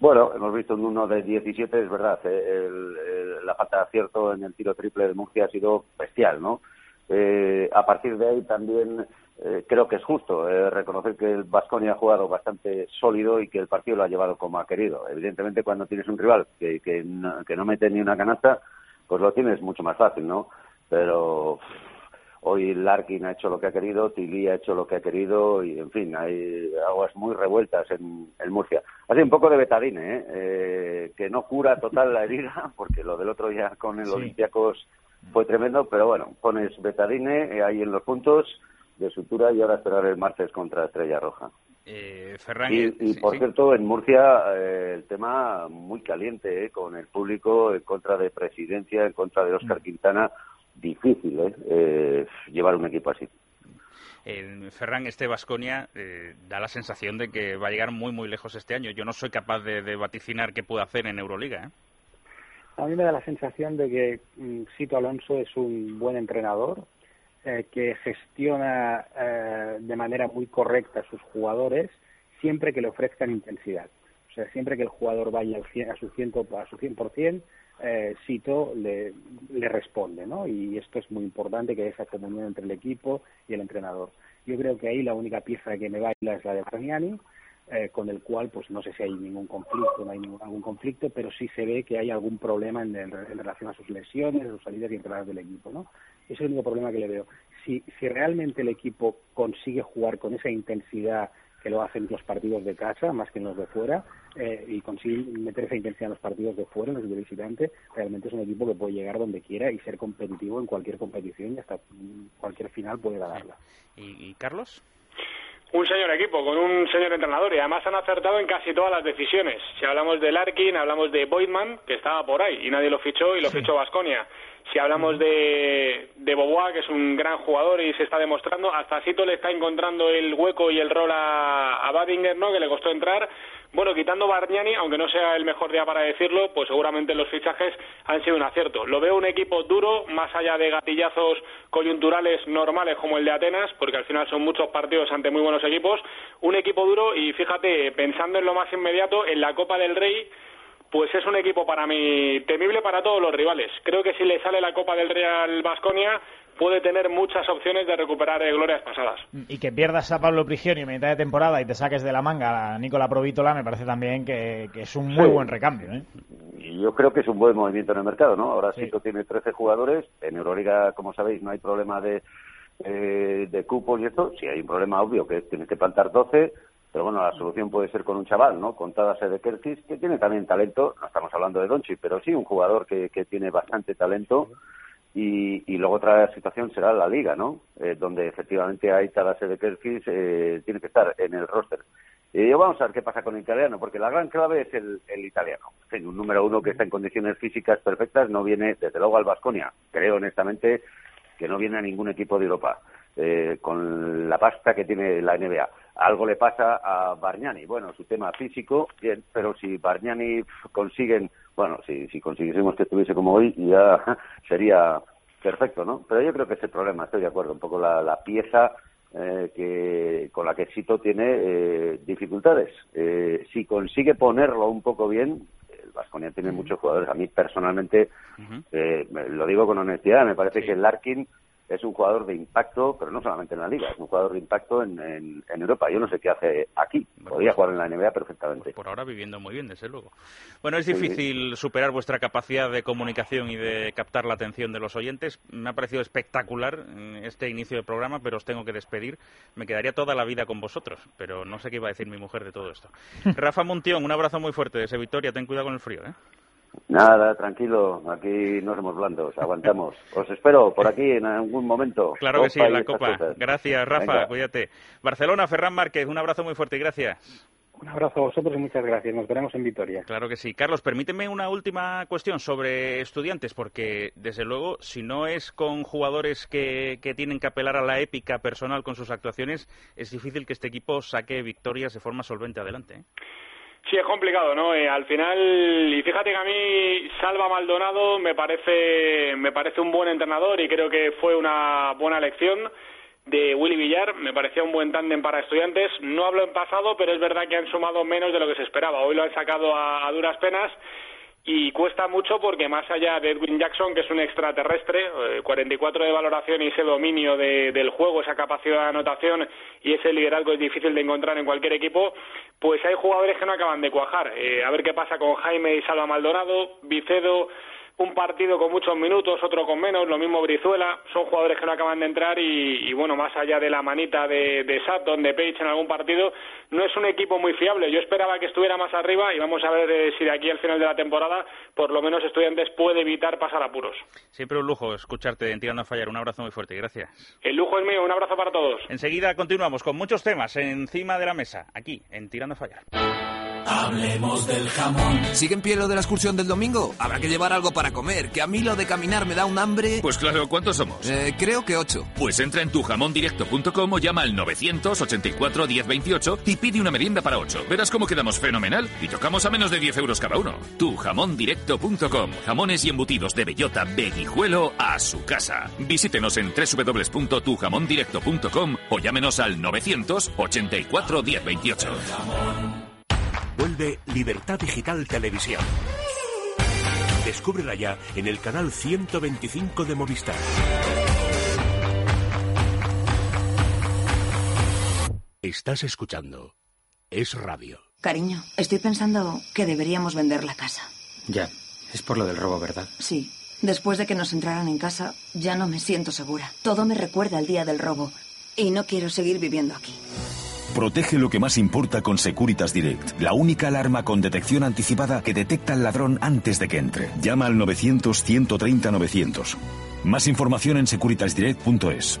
Bueno, hemos visto un uno de 17, es verdad, eh, el- el- la falta de acierto en el tiro triple de Murcia ha sido bestial, ¿no? Eh, a partir de ahí también eh, creo que es justo eh, reconocer que el Vasconia ha jugado bastante sólido y que el partido lo ha llevado como ha querido. Evidentemente, cuando tienes un rival que, que, no, que no mete ni una canasta, pues lo tienes mucho más fácil, ¿no? Pero hoy Larkin ha hecho lo que ha querido, Tilly ha hecho lo que ha querido y, en fin, hay aguas muy revueltas en, en Murcia. Ha sido un poco de betadine, ¿eh? Eh, que no cura total la herida, [laughs] porque lo del otro día con el Sí. Olympiacos fue tremendo, pero bueno, pones betadine eh, ahí en los puntos de sutura y ahora esperar el martes contra Estrella Roja. Eh, Ferran, Y, eh, y, sí, por sí. cierto, en Murcia eh, el tema muy caliente, eh, con el público en contra de Presidencia, en contra de Óscar Quintana. Difícil eh, eh, llevar un equipo así. Eh, Ferran, este Vasconia da la sensación de que va a llegar muy, muy lejos este año. Yo no soy capaz de, de vaticinar qué puede hacer en Euroliga. ¿eh? A mí me da la sensación de que mm, Sito Alonso es un buen entrenador, eh, que gestiona eh, de manera muy correcta a sus jugadores siempre que le ofrezcan intensidad. O sea, siempre que el jugador vaya a su, ciento, a su 100%, eh, Sito le, responde, ¿no? Y esto es muy importante, que haya esa comunión entre el equipo y el entrenador. Yo creo que ahí la única pieza que me baila es la de Bargnani, eh, con el cual pues no sé si hay ningún conflicto, no hay ningún, algún conflicto, pero sí se ve que hay algún problema en, en relación a sus lesiones, sus salidas y entradas del equipo, ¿no? Ese es el único problema que le veo. Si, si realmente el equipo consigue jugar con esa intensidad que lo hacen los partidos de casa más que en los de fuera eh, y consigue meter esa intensidad en los partidos de fuera, en los de visitante, realmente es un equipo que puede llegar donde quiera y ser competitivo en cualquier competición y hasta cualquier final puede ganarla. ¿Y, y Carlos? un señor equipo, con un señor entrenador y además han acertado en casi todas las decisiones. Si hablamos de Larkin, hablamos de Boydman, que estaba por ahí y nadie lo fichó y lo fichó Vasconia. Si hablamos de, de Bobois, que es un gran jugador y se está demostrando, hasta Sito le está encontrando el hueco y el rol a, a Badinger, ¿no? que le costó entrar. Bueno, quitando Bargnani, aunque no sea el mejor día para decirlo, pues seguramente los fichajes han sido un acierto. Lo veo un equipo duro, más allá de gatillazos coyunturales normales como el de Atenas, porque al final son muchos partidos ante muy buenos equipos. Un equipo duro y fíjate, pensando en lo más inmediato, en la Copa del Rey, pues es un equipo para mí temible para todos los rivales. Creo que si le sale la Copa del Rey al Basconia, puede tener muchas opciones de recuperar eh, glorias pasadas. Y que pierdas a Pablo Prigioni en mitad de temporada y te saques de la manga a Nicola Provítola, me parece también que, es un muy buen recambio. ¿eh? Yo creo que es un buen movimiento en el mercado, ¿no? Ahora sí. tiene 13 jugadores. En Euroliga, como sabéis, no hay problema de, eh, de cupos y esto. Sí hay un problema obvio, que tienes que plantar 12. Pero bueno, la solución puede ser con un chaval, ¿no? Con Tadas de Kerkis, que tiene también talento. No estamos hablando de Donchi, pero sí un jugador que, que tiene bastante talento y, luego otra situación será la liga, ¿no? Eh, donde efectivamente hay cada de Kerkis, eh, tiene que estar en el roster. Y vamos a ver qué pasa con el italiano, porque la gran clave es el, italiano. un número uno que está en condiciones físicas perfectas no viene, desde luego, al Vasconia. Creo, honestamente, que no viene a ningún equipo de Europa. Eh, con la pasta que tiene la NBA. Algo le pasa a Bargnani. Bueno, su tema físico, bien, pero si Bargnani consiguen bueno, si, si consiguiésemos que estuviese como hoy, ya [laughs] sería perfecto, ¿no? Pero yo creo que ese problema, estoy de acuerdo, un poco la, la pieza eh, que con la que Sito tiene eh, dificultades. Eh, si consigue ponerlo un poco bien, el Vasconia tiene muchos jugadores. A mí personalmente, lo digo con honestidad, me parece que el Larkin es un jugador de impacto, pero no solamente en la liga, es un jugador de impacto en, en, Europa. Yo no sé qué hace aquí. Podría jugar en la NBA perfectamente. Pues por ahora viviendo muy bien, desde luego. Bueno, es difícil superar vuestra capacidad de comunicación y de captar la atención de los oyentes. Me ha parecido espectacular este inicio del programa, pero os tengo que despedir. Me quedaría toda la vida con vosotros, pero no sé qué iba a decir mi mujer de todo esto. [laughs] Rafa Muntión, un abrazo muy fuerte desde Victoria. Ten cuidado con el frío, ¿eh? Nada, tranquilo, aquí no somos blandos, aguantamos. [laughs] Os espero por aquí en algún momento. Claro que sí, en la Copa. Gracias, Rafa, cuídate. Barcelona, Ferran Márquez, un abrazo muy fuerte y gracias. Un abrazo a vosotros y muchas gracias. Nos veremos en Vitoria. Claro que sí. Carlos, permíteme una última cuestión sobre estudiantes, porque desde luego, si no es con jugadores que, que tienen que apelar a la épica personal con sus actuaciones, es difícil que este equipo saque victorias de forma solvente adelante. ¿eh? Sí, es complicado, ¿no? Eh, al final, y fíjate que a mí Salva Maldonado me parece, me parece un buen entrenador y creo que fue una buena elección de Willy Villar, me parecía un buen tándem para estudiantes. No hablo en pasado, pero es verdad que han sumado menos de lo que se esperaba. Hoy lo han sacado a duras penas y cuesta mucho porque más allá de Edwin Jackson, que es un extraterrestre, 44 eh, de valoración y ese dominio del juego, esa capacidad de anotación y ese liderazgo es difícil de encontrar en cualquier equipo, pues hay jugadores que no acaban de cuajar. Eh, a ver qué pasa con Jaime y Salva Maldonado, Vicedo, un partido con muchos minutos, otro con menos, lo mismo Brizuela, son jugadores que no acaban de entrar y, bueno, más allá de la manita de, de Sutton, de Page en algún partido, no es un equipo muy fiable. Yo esperaba que estuviera más arriba y vamos a ver eh, si de aquí al final de la temporada, por lo menos Estudiantes puede evitar pasar apuros. Siempre un lujo escucharte en Tirando a Fallar. Un abrazo muy fuerte, gracias. El lujo es mío, un abrazo para todos. Enseguida continuamos con muchos temas encima de la mesa, aquí en Tirando a Fallar. Hablemos del jamón. ¿Sigue en pie lo de la excursión del domingo? Habrá que llevar algo para comer, que a mí lo de caminar me da un hambre. Pues claro, ¿cuántos somos? Eh, creo que ocho. Pues entra en tujamondirecto.com o llama al 984 1028 y pide una merienda para ocho. Verás cómo quedamos fenomenal y tocamos a menos de 10 euros cada uno. Tujamondirecto.com. Jamones y embutidos de bellota, veguijuelo a su casa. Visítenos en www.tujamondirecto.com o llámenos al 984 1028. Vuelve Libertad Digital Televisión. Descúbrela ya en el canal 125 de Movistar. Estás escuchando. Es radio. Cariño, estoy pensando que deberíamos vender la casa. Ya, es por lo del robo, ¿verdad? Sí. Después de que nos entraran en casa, ya no me siento segura. Todo me recuerda al día del robo. Y no quiero seguir viviendo aquí. Protege lo que más importa con Securitas Direct, la única alarma con detección anticipada que detecta al ladrón antes de que entre. Llama al 900-130-900. Más información en securitasdirect.es.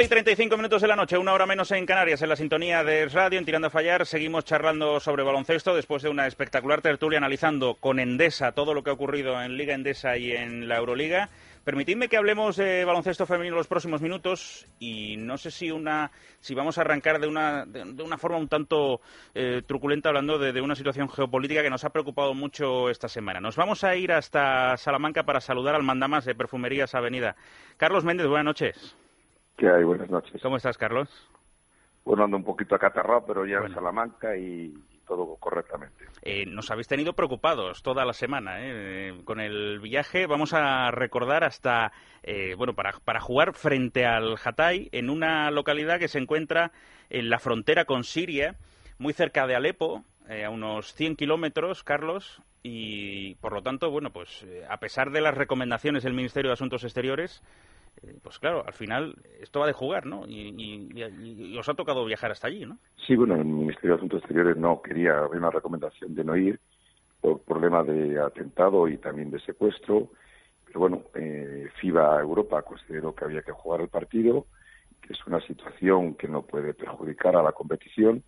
11 y 35 minutos de la noche, una hora menos en Canarias, en la sintonía de radio, en Tirando a Fallar. Seguimos charlando sobre baloncesto después de una espectacular tertulia analizando con Endesa todo lo que ha ocurrido en Liga Endesa y en la Euroliga. Permitidme que hablemos de baloncesto femenino los próximos minutos y no sé si una si vamos a arrancar de una, de, una forma un tanto eh, truculenta hablando de, de, una situación geopolítica que nos ha preocupado mucho esta semana. Nos vamos a ir hasta Salamanca para saludar al mandamás de Perfumerías Avenida. Carlos Méndez, buenas noches. ¿Qué hay? Buenas noches. ¿Cómo estás, Carlos? Bueno, ando un poquito acatarrado, pero ya en Salamanca y todo correctamente. Eh, nos habéis tenido preocupados toda la semana ¿eh? con el viaje. Vamos a recordar hasta, eh, bueno, para, para jugar frente al Hatay en una localidad que se encuentra en la frontera con Siria, muy cerca de Alepo, a unos 100 kilómetros, Carlos, y por lo tanto, bueno, pues a pesar de las recomendaciones del Ministerio de Asuntos Exteriores, eh, pues claro, al final esto va de jugar, ¿no? Y, os ha tocado viajar hasta allí, ¿no? Sí, bueno, el Ministerio de Asuntos Exteriores no quería, había una recomendación de no ir por problema de atentado y también de secuestro, pero bueno, eh, FIBA Europa consideró que había que jugar el partido, que es una situación que no puede perjudicar a la competición,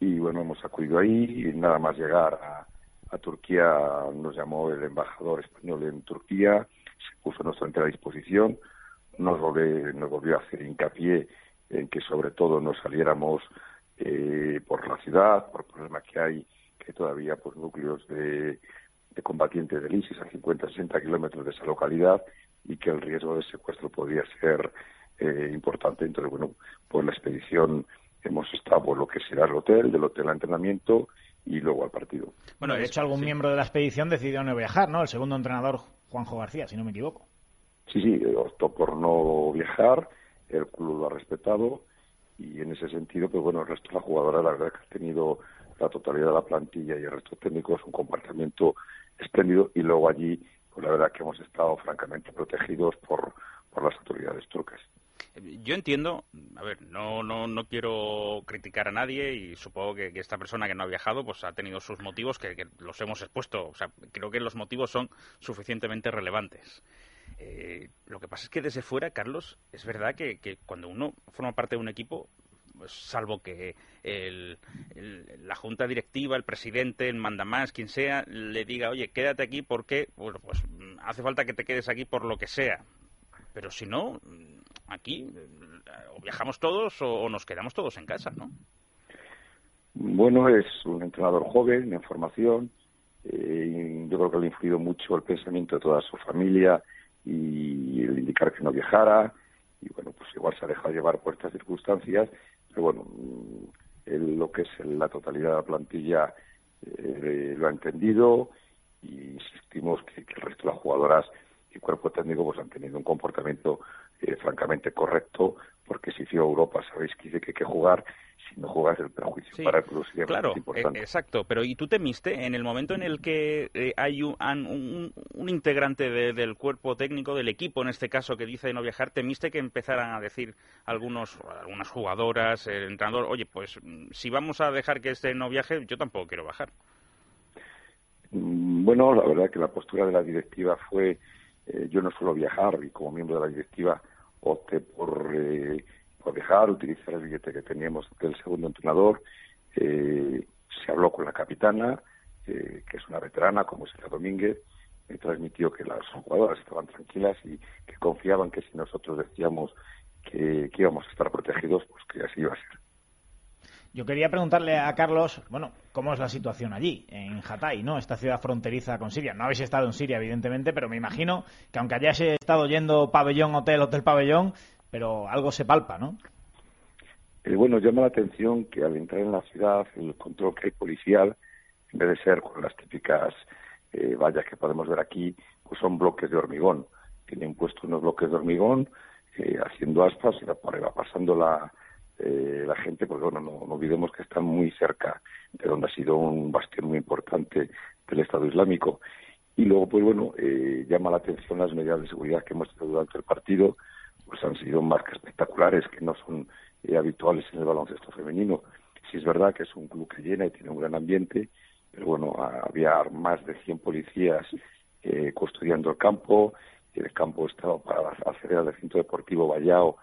y bueno, hemos acudido ahí, y nada más llegar a, a Turquía nos llamó el embajador español en Turquía, se puso nuestra entera disposición, nos volvió, nos volvió a hacer hincapié en que sobre todo no saliéramos eh, por la ciudad, por el problema que hay, que todavía pues núcleos de, de combatientes del ISIS a 50, 60 kilómetros de esa localidad y que el riesgo de secuestro podría ser eh, importante. Entonces, bueno, pues la expedición hemos estado por lo que será el hotel, del hotel a entrenamiento y luego al partido. Bueno, de hecho, algún miembro de la expedición decidió no viajar, ¿no? El segundo entrenador, Juanjo García, si no me equivoco. Sí, sí, optó por no viajar, el club lo ha respetado y en ese sentido, pues bueno, el resto de la jugadora, la verdad que ha tenido la totalidad de la plantilla y el resto técnico es un comportamiento espléndido y luego allí, pues la verdad que hemos estado francamente protegidos por, por las autoridades turcas. Yo entiendo, a ver, no, no, no quiero criticar a nadie y supongo que, esta persona que no ha viajado pues ha tenido sus motivos que, que los hemos expuesto. O sea, creo que los motivos son suficientemente relevantes. Eh, lo que pasa es que desde fuera, Carlos, es verdad que, cuando uno forma parte de un equipo, pues, salvo que la junta directiva, el presidente, el mandamás, quien sea, le diga, oye, quédate aquí porque, bueno, pues hace falta que te quedes aquí por lo que sea. Pero si no, aquí o viajamos todos o, nos quedamos todos en casa, ¿no? Bueno, es un entrenador joven, en formación. Eh, yo creo que le ha influido mucho el pensamiento de toda su familia, y el indicar que no viajara y bueno pues igual se ha dejado llevar por estas circunstancias pero bueno mm, lo que es la totalidad de la plantilla eh, lo ha entendido y insistimos que, el resto de las jugadoras y cuerpo técnico pues han tenido un comportamiento eh, francamente correcto porque si a Europa sabéis que hay que jugar si no juegas el perjuicio para el club sería claro, importante. Eh, exacto, pero ¿y tú temiste en el momento en el que eh, hay un, un, integrante del cuerpo técnico, del equipo en este caso, que dice de no viajar, temiste que empezaran a decir algunos, algunas jugadoras, el entrenador, oye, pues si vamos a dejar que este no viaje, yo tampoco quiero bajar? Mm, bueno, la verdad que la postura de la directiva fue, eh, yo no suelo viajar y como miembro de la directiva opté por dejar, utilizar el billete que teníamos del segundo entrenador. Eh, se habló con la capitana, eh, que es una veterana, como Sergio Domínguez, me transmitió que las jugadoras estaban tranquilas y que confiaban que si nosotros decíamos que, que íbamos a estar protegidos, pues que así iba a ser. Yo quería preguntarle a Carlos, bueno, ¿cómo es la situación allí, en Hatay, ¿no? Esta ciudad fronteriza con Siria. No habéis estado en Siria, evidentemente, pero me imagino que aunque hayáis estado yendo pabellón, hotel, hotel, pabellón, pero algo se palpa, ¿no? Eh, bueno, llama la atención que al entrar en la ciudad, el control que hay policial, en vez de ser con las típicas eh, vallas que podemos ver aquí, pues son bloques de hormigón. Tienen puestos unos bloques de hormigón eh, haciendo aspas y va pasando la, eh, la gente, porque bueno, no, no, olvidemos que están muy cerca de donde ha sido un bastión muy importante del Estado Islámico. Y luego, pues bueno, eh, llama la atención las medidas de seguridad que hemos tenido durante el partido, pues han sido que espectaculares, que no son eh, habituales en el baloncesto femenino. Sí es verdad que es un club que llena y tiene un gran ambiente, pero bueno, había más de 100 policías eh, custodiando el campo, el campo estaba para acceder al recinto deportivo vallado,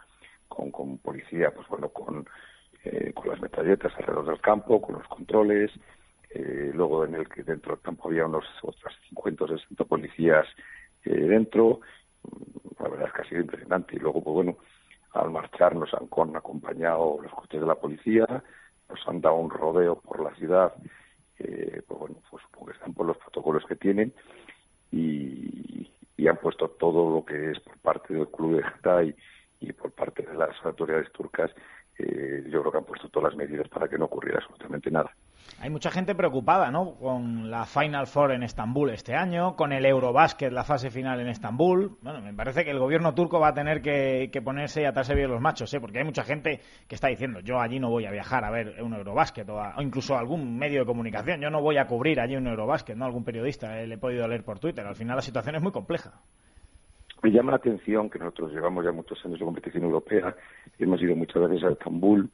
con, con policía, pues bueno, con, eh, con las metralletas alrededor del campo, con los controles. Eh, luego en el que dentro del campo había unos otros 50 o 60 policías eh, dentro. La verdad es que ha sido impresionante. Y luego, pues bueno, al marchar nos han acompañado los coches de la policía, nos han dado un rodeo por la ciudad, eh, pues bueno, pues supongo que están por los protocolos que tienen y, han puesto todo lo que es por parte del club de Geta y por parte de las autoridades turcas eh, yo creo que han puesto todas las medidas para que no ocurriera absolutamente nada. Hay mucha gente preocupada, ¿no? Con la Final Four en Estambul este año, con el Eurobásquet, la fase final en Estambul. Bueno, me parece que el gobierno turco va a tener que, ponerse y atarse bien los machos, ¿eh? Porque hay mucha gente que está diciendo, yo allí no voy a viajar a ver un Eurobásquet o, o incluso algún medio de comunicación, yo no voy a cubrir allí un Eurobásquet, ¿no? Algún periodista, eh, le he podido leer por Twitter. Al final la situación es muy compleja. Me llama la atención que nosotros llevamos ya muchos años de competición europea, y hemos ido muchas veces a Estambul.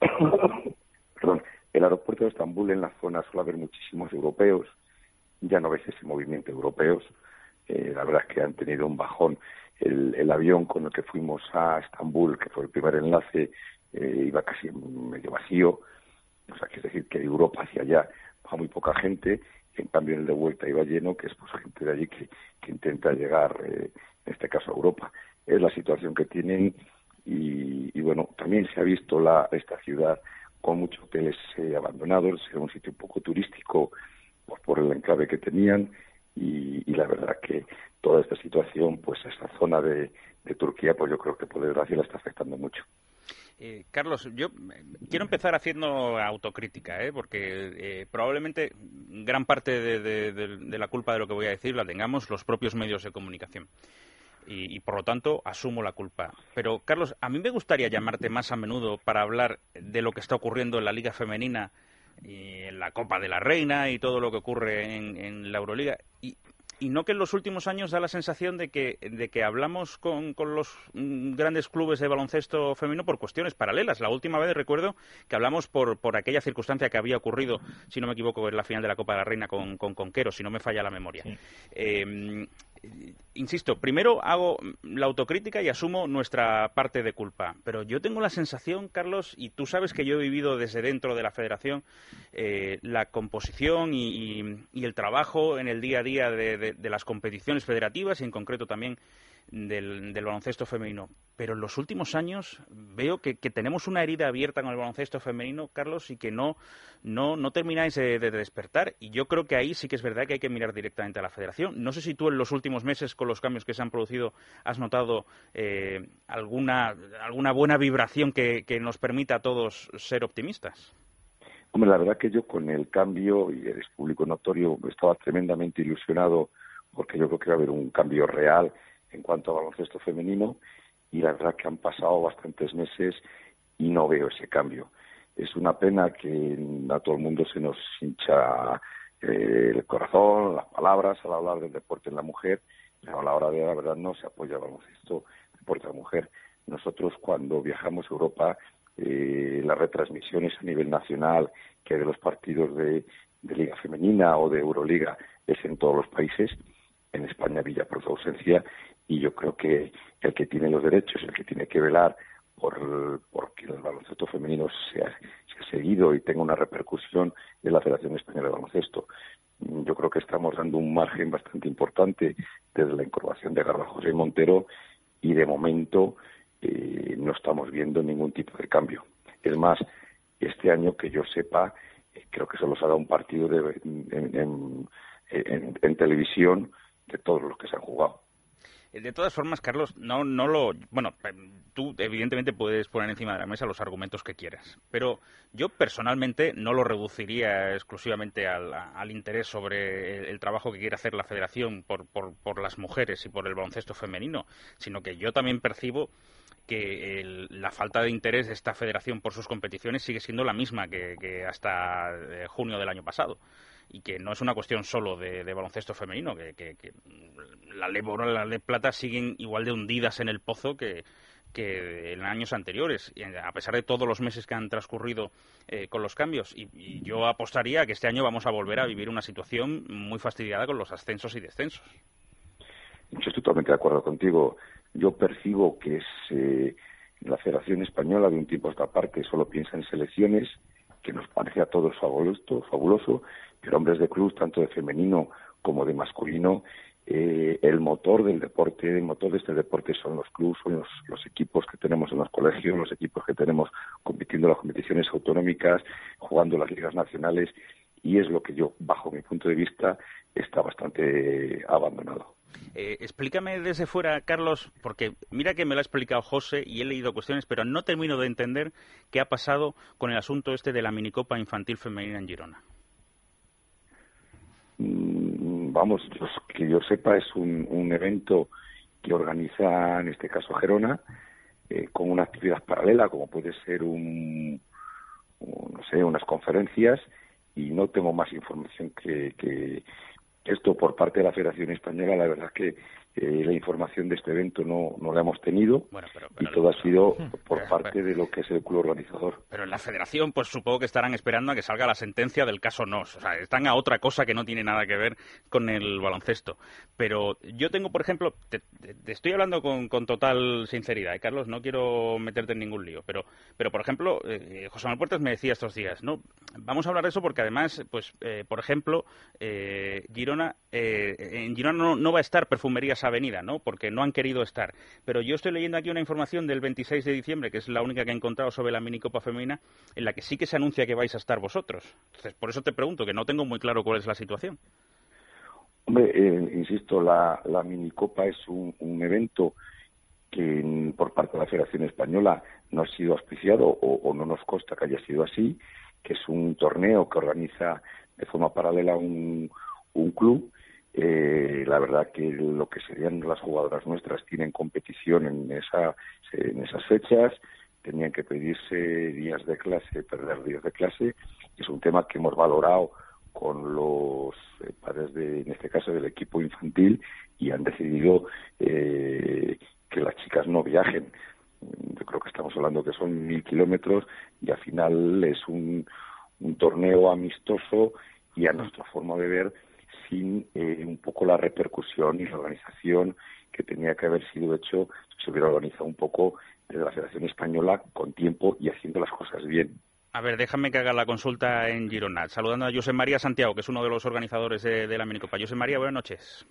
[coughs] Perdón, el aeropuerto de Estambul en la zona suele haber muchísimos europeos, ya no ves ese movimiento europeos, eh, la verdad es que han tenido un bajón. El, avión con el que fuimos a Estambul, que fue el primer enlace, eh, iba casi medio vacío, o sea, quiere decir que de Europa hacia allá va muy poca gente en cambio el de vuelta iba lleno, que es pues gente de allí que, intenta llegar, eh, en este caso a Europa. Es la situación que tienen y, bueno, también se ha visto la, esta ciudad con muchos hoteles eh, abandonados, era un sitio un poco turístico pues, por el enclave que tenían y, la verdad que toda esta situación, pues esta zona de, de Turquía, pues yo creo que por desgracia la está afectando mucho. Eh, Carlos, yo eh, quiero empezar haciendo autocrítica, ¿eh? porque eh, probablemente gran parte de, la culpa de lo que voy a decir la tengamos los propios medios de comunicación. Y, por lo tanto asumo la culpa. Pero, Carlos, a mí me gustaría llamarte más a menudo para hablar de lo que está ocurriendo en la Liga Femenina y en la Copa de la Reina y todo lo que ocurre en, en la Euroliga. Y, y no que en los últimos años da la sensación de que, de que hablamos con, con, los mm, grandes clubes de baloncesto femenino por cuestiones paralelas. La última vez recuerdo que hablamos por, por aquella circunstancia que había ocurrido, si no me equivoco, en la final de la Copa de la Reina con, con Conquero, si no me falla la memoria. Eh, insisto, primero hago la autocrítica y asumo nuestra parte de culpa. Pero yo tengo la sensación, Carlos, y tú sabes que yo he vivido desde dentro de la federación eh, la composición y, el trabajo en el día a día de las competiciones federativas y en concreto también del, baloncesto femenino. Pero en los últimos años veo que, tenemos una herida abierta con el baloncesto femenino, Carlos, y que no, no, no termináis de, despertar. Y yo creo que ahí sí que es verdad que hay que mirar directamente a la federación. No sé si tú en los últimos meses, con los cambios que se han producido, has notado eh, alguna, alguna buena vibración que, que nos permita a todos ser optimistas. Hombre, la verdad que yo con el cambio, y eres público notorio, estaba tremendamente ilusionado porque yo creo que va a haber un cambio real en cuanto a baloncesto femenino y la verdad que han pasado bastantes meses y no veo ese cambio. Es una pena que a todo el mundo se nos hincha eh, el corazón, las palabras al hablar del deporte en la mujer, pero a la hora de la verdad no se apoya el baloncesto, el deporte de la mujer. Nosotros cuando viajamos a Europa, eh, las retransmisiones a nivel nacional, que de los partidos de, Liga Femenina o de Euroliga es en todos los países, en España Villa por su ausencia y yo creo que el que tiene los derechos, el que tiene que velar por, que el baloncesto femenino sea, sea seguido y tenga una repercusión en la Federación Española de Baloncesto. Yo creo que estamos dando un margen bastante importante desde la incorporación de José y Montero y de momento eh, no estamos viendo ningún tipo de cambio. Es más, este año que yo sepa, eh, creo que solo se ha dado un partido de, en televisión de todos los que se han jugado. Eh, de todas formas, Carlos, no, no lo. Bueno, eh, tú evidentemente puedes poner encima de la mesa los argumentos que quieras, pero yo personalmente no lo reduciría exclusivamente al, interés sobre el, trabajo que quiere hacer la Federación por, por, las mujeres y por el baloncesto femenino, sino que yo también percibo que la falta de interés de esta federación por sus competiciones sigue siendo la misma que, hasta eh, junio del año pasado y que no es una cuestión solo de, baloncesto femenino, que, la ley y la ley plata siguen igual de hundidas en el pozo que, en años anteriores, a pesar de todos los meses que han transcurrido eh, con los cambios. Y, yo apostaría que este año vamos a volver a vivir una situación muy fastidiada con los ascensos y descensos. Yo estoy totalmente de acuerdo contigo. Yo percibo que la Federación Española de un tiempo a esta parte solo piensa en selecciones, que nos parece a todos fabuloso pero hombres de club, tanto de femenino como de masculino, eh, el motor del deporte, el motor de este deporte son los clubes, son los, equipos que tenemos en los colegios, los equipos que tenemos compitiendo en las competiciones autonómicas, jugando las ligas nacionales, y es lo que yo, bajo mi punto de vista, está bastante abandonado. Eh, explícame desde fuera, Carlos, porque mira que me lo ha explicado José y he leído cuestiones, pero no termino de entender qué ha pasado con el asunto este de la minicopa infantil femenina en Girona. Mm, vamos, que yo sepa, es un, evento que organiza, en este caso, Gerona, eh, con una actividad paralela, como puede ser un, no sé, unas conferencias, y no tengo más información que, que, esto por parte de la Federación Española, la verdad es que eh, la información de este evento no, no la hemos tenido y todo ha sido por parte de lo que es el club organizador. Pero en la federación, pues supongo que estarán esperando a que salga la sentencia del caso NOS. O sea, están a otra cosa que no tiene nada que ver con el baloncesto. Pero yo tengo, por ejemplo, te, estoy hablando con, con, total sinceridad, ¿eh, Carlos, no quiero meterte en ningún lío. Pero, pero por ejemplo, eh, José Manuel Puertas me decía estos días, ¿no? Vamos a hablar de eso porque además, pues, eh, por ejemplo, eh, Girona, en Girona no, no va a estar perfumerías Avenida, ¿no? Porque no han querido estar. Pero yo estoy leyendo aquí una información del 26 de diciembre, que es la única que he encontrado sobre la minicopa femenina, en la que sí que se anuncia que vais a estar vosotros. Entonces, por eso te pregunto, que no tengo muy claro cuál es la situación. Hombre, eh, insisto, la, la minicopa es un, evento que por parte de la Federación Española no ha sido auspiciado o, no nos consta que haya sido así, que es un torneo que organiza de forma paralela un, un club eh, la verdad que lo que serían las jugadoras nuestras tienen competición en, esa, en esas fechas, tenían que pedirse días de clase, perder días de clase, es un tema que hemos valorado con los eh, padres de, en este caso del equipo infantil y han decidido eh, que las chicas no viajen. Yo creo que estamos hablando que son mil kilómetros y al final es un, un torneo amistoso y a nuestra forma de ver sin eh, un poco la repercusión y la organización que tenía que haber sido hecho si se hubiera organizado un poco desde la Federación Española con tiempo y haciendo las cosas bien. A ver, déjame que haga la consulta en Girona. Saludando a José María Santiago, que es uno de los organizadores de, la Minicopa. José María, buenas noches.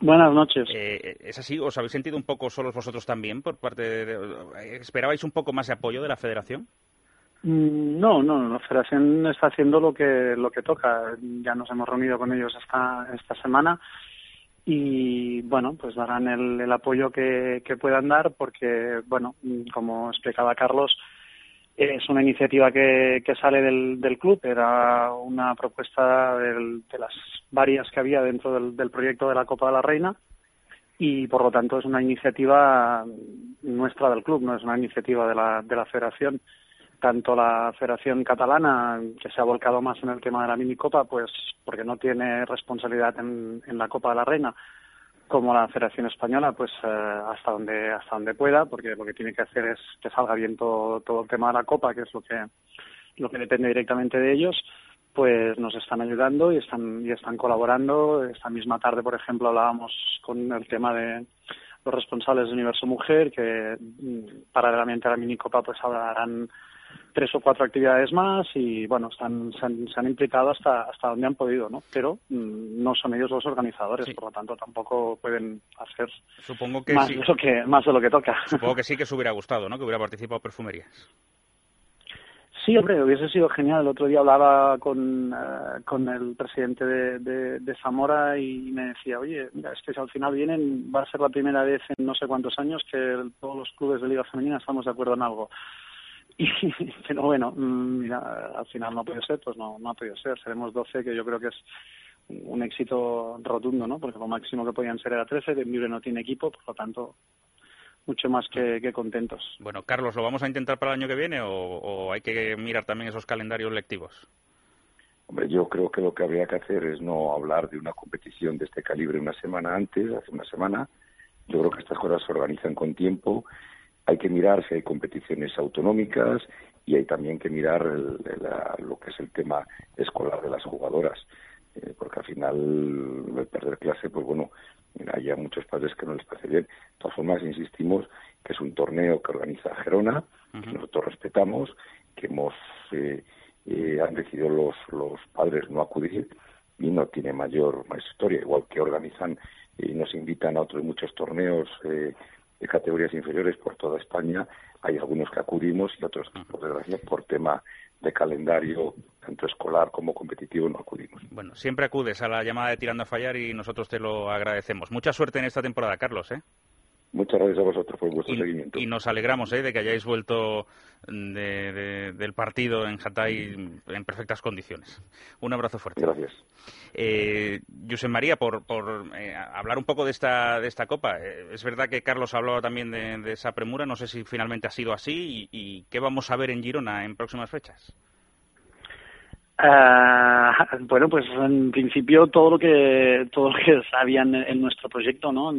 Buenas noches. Eh, ¿Es así? ¿Os habéis sentido un poco solos vosotros también por parte de... ¿Esperabais un poco más de apoyo de la Federación? Mm, no, no, la Federación está haciendo lo que lo que toca. Ya nos hemos reunido con ellos esta esta semana y bueno, pues darán el, el apoyo que, que puedan dar porque bueno, como explicaba Carlos, es una iniciativa que, que sale del, del club, era una propuesta del, de las varias que había dentro del, del proyecto de la Copa de la Reina y por lo tanto es una iniciativa nuestra del club, no es una iniciativa de la, de la Federación tanto la Federación Catalana, que se ha volcado más en el tema de la minicopa, pues porque no tiene responsabilidad en, la Copa de la Reina, como la Federación Española, pues eh, hasta donde hasta donde pueda, porque lo que tiene que hacer es que salga bien todo, todo el tema de la Copa, que es lo que lo que depende directamente de ellos, pues nos están ayudando y están y están colaborando. Esta misma tarde, por ejemplo, hablábamos con el tema de los responsables de Universo Mujer, que mm, paralelamente a la minicopa pues hablarán tres o cuatro actividades más y bueno están se han, implicado hasta hasta donde han podido no pero mm, no son ellos los organizadores por lo tanto tampoco pueden hacer supongo que más sí. de lo que más de lo que toca supongo que sí que se hubiera gustado no que hubiera participado perfumerías Sí, hombre, hubiese sido genial. El otro día hablaba con, eh, con el presidente de, de, Zamora y me decía, oye, mira, es que si al final vienen, va a ser la primera vez en no sé cuántos años que todos los clubes de Liga Femenina estamos de acuerdo en algo. Y, [laughs] pero bueno, mm, mira, al final no puede ser, pues no, no ha podido ser. Seremos 12, que yo creo que es un éxito rotundo, ¿no? Porque lo máximo que podían ser era 13, de Libre no tiene equipo, por lo tanto, mucho más que, que, contentos. Bueno, Carlos, ¿lo vamos a intentar para el año que viene o, o hay que mirar también esos calendarios lectivos? Hombre, yo creo que lo que habría que hacer es no hablar de una competición de este calibre una semana antes, hace una semana. Yo creo que estas cosas se organizan con tiempo hay que mirar si hay competiciones autonómicas y hay también que mirar lo que es el tema escolar de las jugadoras. eh, porque al final el perder clase, pues bueno, hay a muchos padres que no les parece bien. De todas formas, insistimos que es un torneo que organiza Gerona, que nosotros respetamos, que hemos eh, eh, han decidido los, los padres no acudir y no tiene mayor, mayor historia, igual que organizan y nos invitan a otros muchos torneos eh, de categorías inferiores por toda España. Hay algunos que acudimos y otros por desgracia, por tema de calendario, tanto escolar como competitivo, no acudimos. Bueno, siempre acudes a la llamada de Tirando a Fallar y nosotros te lo agradecemos. Mucha suerte en esta temporada, Carlos. ¿eh? Muchas gracias a vosotros por vuestro seguimiento. Y nos alegramos ¿eh? de que hayáis vuelto del partido en Hatay en perfectas condiciones. Un abrazo fuerte. Gracias. Eh, José María, por, por eh, hablar un poco de esta, de esta Copa. Eh, es verdad que Carlos hablaba también de, esa premura. No sé si finalmente ha sido así y, qué vamos a ver en Girona en próximas fechas. Ah, bueno, pues en principio todo lo que todo lo que sabía en, nuestro proyecto, ¿no?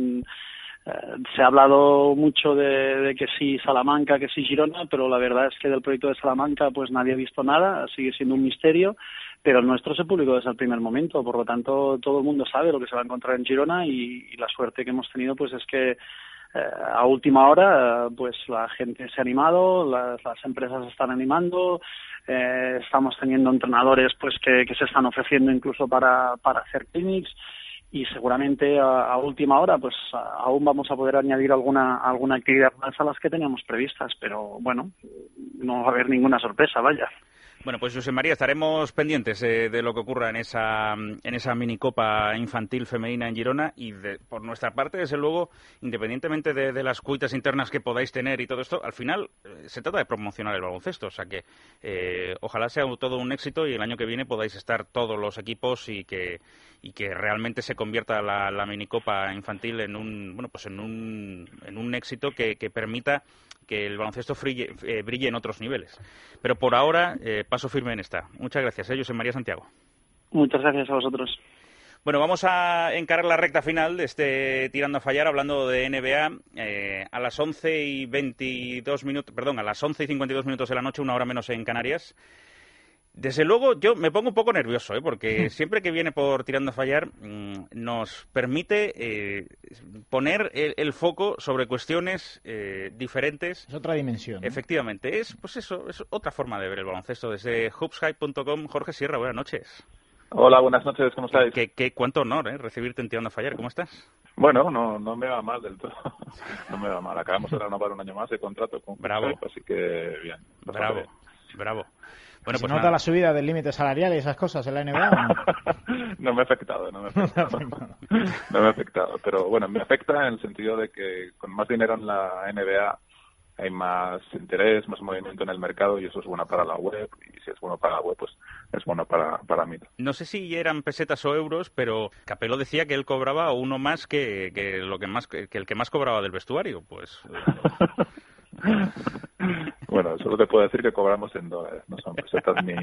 Eh, se ha hablado mucho de, que sí Salamanca, que sí Girona, pero la verdad es que del proyecto de Salamanca pues nadie ha visto nada, sigue siendo un misterio, pero el nuestro se publicó desde el primer momento, por lo tanto todo el mundo sabe lo que se va a encontrar en Girona y, la suerte que hemos tenido pues es que eh, a última hora pues la gente se ha animado, las, empresas se están animando, eh, estamos teniendo entrenadores pues que, que se están ofreciendo incluso para, para hacer clinics y seguramente a, última hora pues aún vamos a poder añadir alguna alguna actividad más a las que teníamos previstas pero bueno no va a haber ninguna sorpresa vaya bueno, pues José María, estaremos pendientes eh, de lo que ocurra en esa, en esa minicopa infantil femenina en Girona y por nuestra parte, desde luego, independientemente de, las cuitas internas que podáis tener y todo esto, al final eh, se trata de promocionar el baloncesto. O sea que eh, ojalá sea todo un éxito y el año que viene podáis estar todos los equipos y que, y que realmente se convierta la, la minicopa infantil en un, bueno, pues en un, en un éxito que, que permita que el baloncesto eh, brille en otros niveles. Pero por ahora, eh, paso firme en esta. Muchas gracias, ¿eh? José María Santiago. Muchas gracias a vosotros. Bueno, vamos a encarar la recta final de este Tirando a Fallar hablando de NBA eh, a las 11 y 22 minutos, perdón, a las 11 y 52 minutos de la noche, una hora menos en Canarias. Desde luego, yo me pongo un poco nervioso, ¿eh? porque [laughs] siempre que viene por Tirando a Fallar mm, nos permite eh, poner el, foco sobre cuestiones eh, diferentes. Es otra dimensión. Efectivamente, es pues eso, es otra forma de ver el baloncesto. Desde hoopshype.com, Jorge Sierra, buenas noches. Hola, buenas noches, ¿cómo estáis? ¿Qué, qué, cuánto honor ¿eh? recibirte en Tirando a Fallar, ¿cómo estás? Bueno, no, no me va mal del todo. [laughs] No me va mal. Acabamos de renovar un año más de contrato con Bravo. así que bien. Bravo, bravo. Bueno, pues nota la subida del límite salarial y esas cosas en la NBA? no? me ha afectado, no me ha [laughs] afectado. no me ha afectado, pero bueno, me afecta en el sentido de que con más dinero en la NBA hay más interés, más movimiento en el mercado y eso es bueno para la web y si es bueno para la web pues es bueno para, para mí. No sé si eran pesetas o euros, pero Capello decía que él cobraba uno más que, que lo que más que el que más cobraba del vestuario, pues [laughs] Bueno, solo te puedo decir que cobramos en dólares, no son pesetas ni,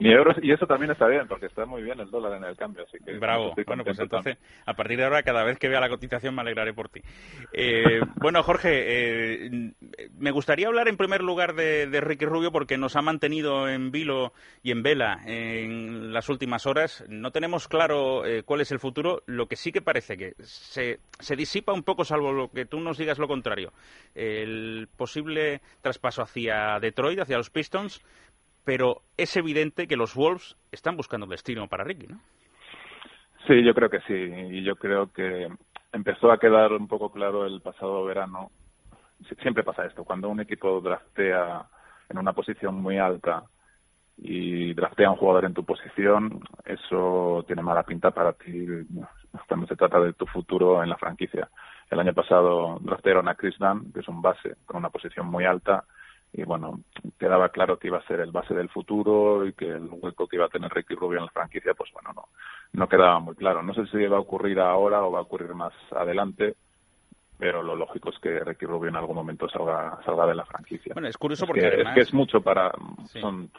ni euros, y eso también está bien, porque está muy bien el dólar en el cambio, así que... Bravo, bueno, pues entonces, a partir de ahora, cada vez que vea la cotización me alegraré por ti. Eh, [laughs] bueno, Jorge, eh, me gustaría hablar en primer lugar de, de, Ricky Rubio, porque nos ha mantenido en vilo y en vela en las últimas horas. No tenemos claro eh, cuál es el futuro, lo que sí que parece que se, se disipa un poco, salvo lo que tú nos digas lo contrario. El posible traspaso hacia Detroit, hacia los Pistons, pero es evidente que los Wolves están buscando destino para Ricky, ¿no? Sí, yo creo que sí, y yo creo que empezó a quedar un poco claro el pasado verano. Siempre pasa esto, cuando un equipo draftea en una posición muy alta y draftea a un jugador en tu posición, eso tiene mala pinta para ti cuando se trata de tu futuro en la franquicia. El año pasado draftearon a Chris Dunn, que es un base con una posición muy alta, y bueno, quedaba claro que iba a ser el base del futuro y que el hueco que iba a tener Ricky Rubio en la franquicia, pues bueno, no, no quedaba muy claro. No sé si va a ocurrir ahora o va a ocurrir más adelante, pero lo lógico es que Ricky Rubio en algún momento salga, salga de la franquicia. Bueno, es curioso porque es que es mucho para... Son,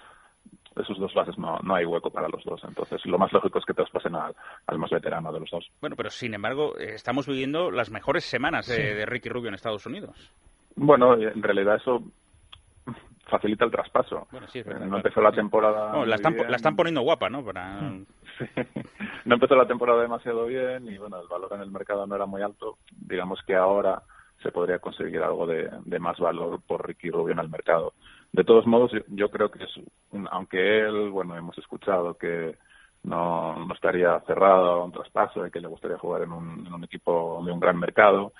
esos dos bases no, no hay hueco para los dos. Entonces, lo más lógico es que traspasen al, al más veterano de los dos. Bueno, pero sin embargo, eh, estamos viviendo las mejores semanas de, Ricky Rubio en Estados Unidos. Bueno, en realidad eso facilita el traspaso. Bueno, sí, no empezó la temporada. la, están, la están poniendo guapa, ¿no? Para... [laughs] No empezó la temporada demasiado bien y bueno, el valor en el mercado no era muy alto. Digamos que ahora se podría conseguir algo de, más valor por Ricky Rubio en el mercado. De todos modos, yo, creo que es, aunque él, bueno, hemos escuchado que no, no estaría cerrado a un traspaso y que le gustaría jugar en un, en un equipo de un gran mercado,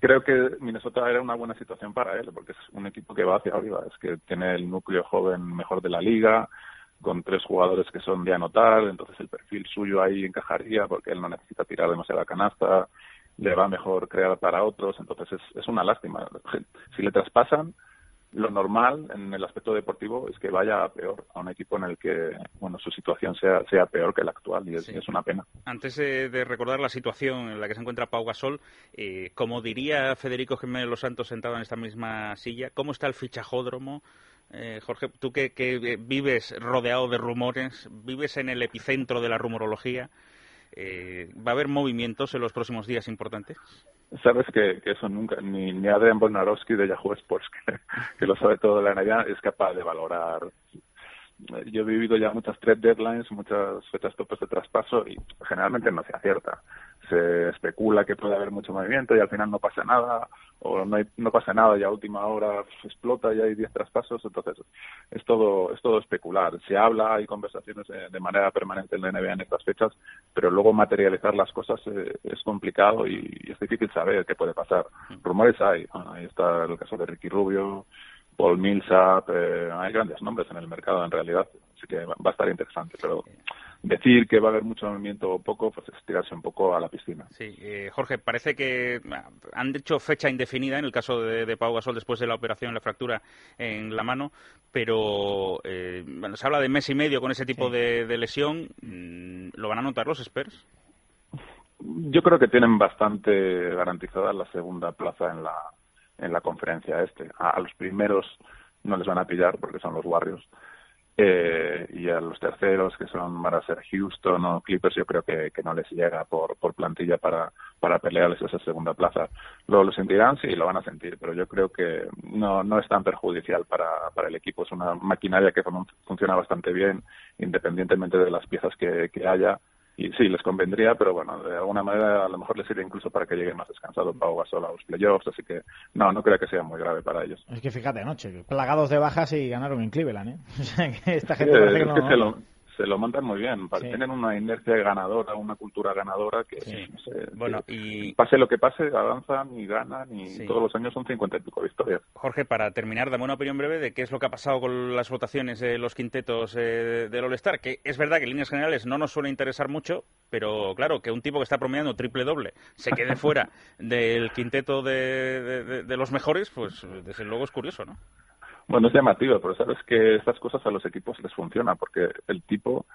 creo que Minnesota era una buena situación para él, porque es un equipo que va hacia arriba, es que tiene el núcleo joven mejor de la liga, con tres jugadores que son de anotar, entonces el perfil suyo ahí encajaría porque él no necesita tirar demasiada canasta, le va mejor crear para otros, entonces es, es una lástima. Si le traspasan, lo normal en el aspecto deportivo es que vaya a peor, a un equipo en el que bueno su situación sea, sea peor que la actual y es, es una pena. Antes de recordar la situación en la que se encuentra Pau Gasol, eh, como diría Federico Jiménez Los Santos sentado en esta misma silla, ¿cómo está el fichajódromo? Eh, Jorge, tú que, que, vives rodeado de rumores, vives en el epicentro de la rumorología, eh, ¿va a haber movimientos en los próximos días importantes? Sabes que, eso nunca, ni, ni Adrian Bonarowski de Yahoo Sports, [laughs] que, lo sabe todo de la NBA, es capaz de valorar. Yo he vivido ya muchas trade deadlines, muchas fechas topes de traspaso y generalmente no se acierta. Se especula que puede haber mucho movimiento y al final no pasa nada o no, hay, no pasa nada y a última hora explota y hay 10 traspasos, entonces es todo, es todo especular. Se habla, hay conversaciones de, manera permanente en la NBA en estas fechas, pero luego materializar las cosas eh, es complicado y, es difícil saber qué puede pasar. Rumores hay, ahí está el caso de Ricky Rubio, Paul Millsap, eh, hay grandes nombres en el mercado en realidad, así que va a estar interesante, pero decir que va a haber mucho movimiento o poco, pues es tirarse un poco a la piscina. Sí, eh, Jorge, parece que ah, han dicho fecha indefinida en el caso de, de Pau Gasol después de la operación, la fractura en la mano, pero eh, bueno, se habla de mes y medio con ese tipo de, lesión. Mm, ¿Lo van a notar los Spurs? Yo creo que tienen bastante garantizada la segunda plaza en la, en la conferencia este. a los primeros no les van a pillar porque son los Warriors eh, y a los terceros, que son van a ser Houston o Clippers, yo creo que, que no les llega por, por plantilla para, para pelearles esa segunda plaza. Lo, lo sentirán, sí, lo van a sentir, pero yo creo que no, no es tan perjudicial para, para el equipo. Es una maquinaria que funciona bastante bien, independientemente de las piezas que, que haya y sí, les convendría, pero bueno, de alguna manera a lo mejor les sirve incluso para que lleguen más descansados Pau Gasol a los playoffs, así que no, no creo que sea muy grave para ellos. Es que fíjate anoche, plagados de bajas y ganaron en Cleveland, ¿eh? [laughs] O sea, que esta gente parece que no se lo montan muy bien. Tienen una inercia ganadora, una cultura ganadora que, bueno, y... pase lo que pase, avanzan y ganan y todos los años son cincuenta y pico victorias. Jorge, para terminar, dame una opinión breve de qué es lo que ha pasado con las votaciones de los quintetos eh, del All-Star, que es verdad que en líneas generales no nos suele interesar mucho, pero claro, que un tipo que está promediando triple-doble se quede fuera [laughs] del quinteto de, de los mejores, pues desde luego es curioso, ¿no? Bueno, es llamativo, pero sabes que estas cosas a los equipos les funcionan porque el tipo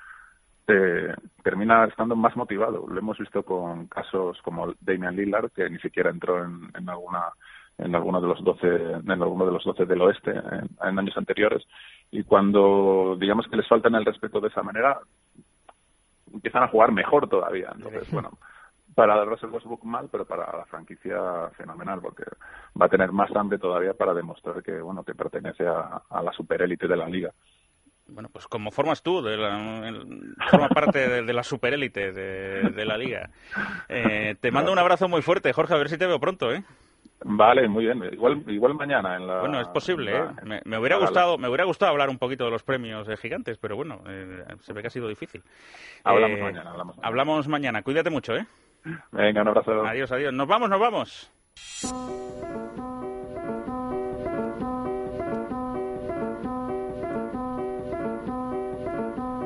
eh, termina estando más motivado. Lo hemos visto con casos como Damian Lillard, que ni siquiera entró en, en alguna en alguno de los 12 en alguno de los 12 del oeste en, en, años anteriores. Y cuando digamos que les faltan el respeto de esa manera empiezan a jugar mejor todavía. Entonces bueno para Russell Westbrook mal, pero para la franquicia fenomenal, porque va a tener más hambre todavía para demostrar que bueno que pertenece a, la superélite de la liga. Bueno, pues como formas tú, de la, forma parte de, la superélite de, de, la liga. Eh, te mando un abrazo muy fuerte, Jorge, a ver si te veo pronto, ¿eh? Vale, muy bien. Igual, igual mañana en la. Bueno, es posible. ¿eh? Me, hubiera gustado, me hubiera gustado hablar un poquito de los premios de gigantes, pero bueno, eh, se ve que ha sido difícil. Hablamos mañana. Hablamos mañana. Hablamos mañana. Cuídate mucho, ¿eh? Venga, un abrazo. Adiós, adiós. Nos vamos, nos vamos.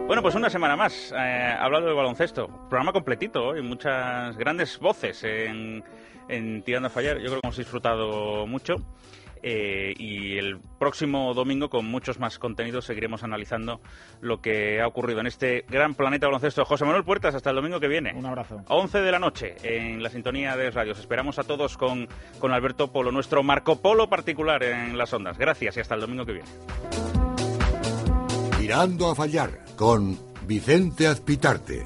Bueno, pues una semana más, eh, hablando de baloncesto. Programa completito y muchas grandes voces en, en Tirando a Fallar. Yo creo que hemos disfrutado mucho. Eh, y el próximo domingo, con muchos más contenidos, seguiremos analizando lo que ha ocurrido en este gran planeta baloncesto. José Manuel Puertas, hasta el domingo que viene. Un abrazo. 11 de la noche en la sintonía de radios. Esperamos a todos con, con Alberto Polo, nuestro Marco Polo particular en las ondas. Gracias y hasta el domingo que viene. Tirando a fallar con Vicente Azpitarte.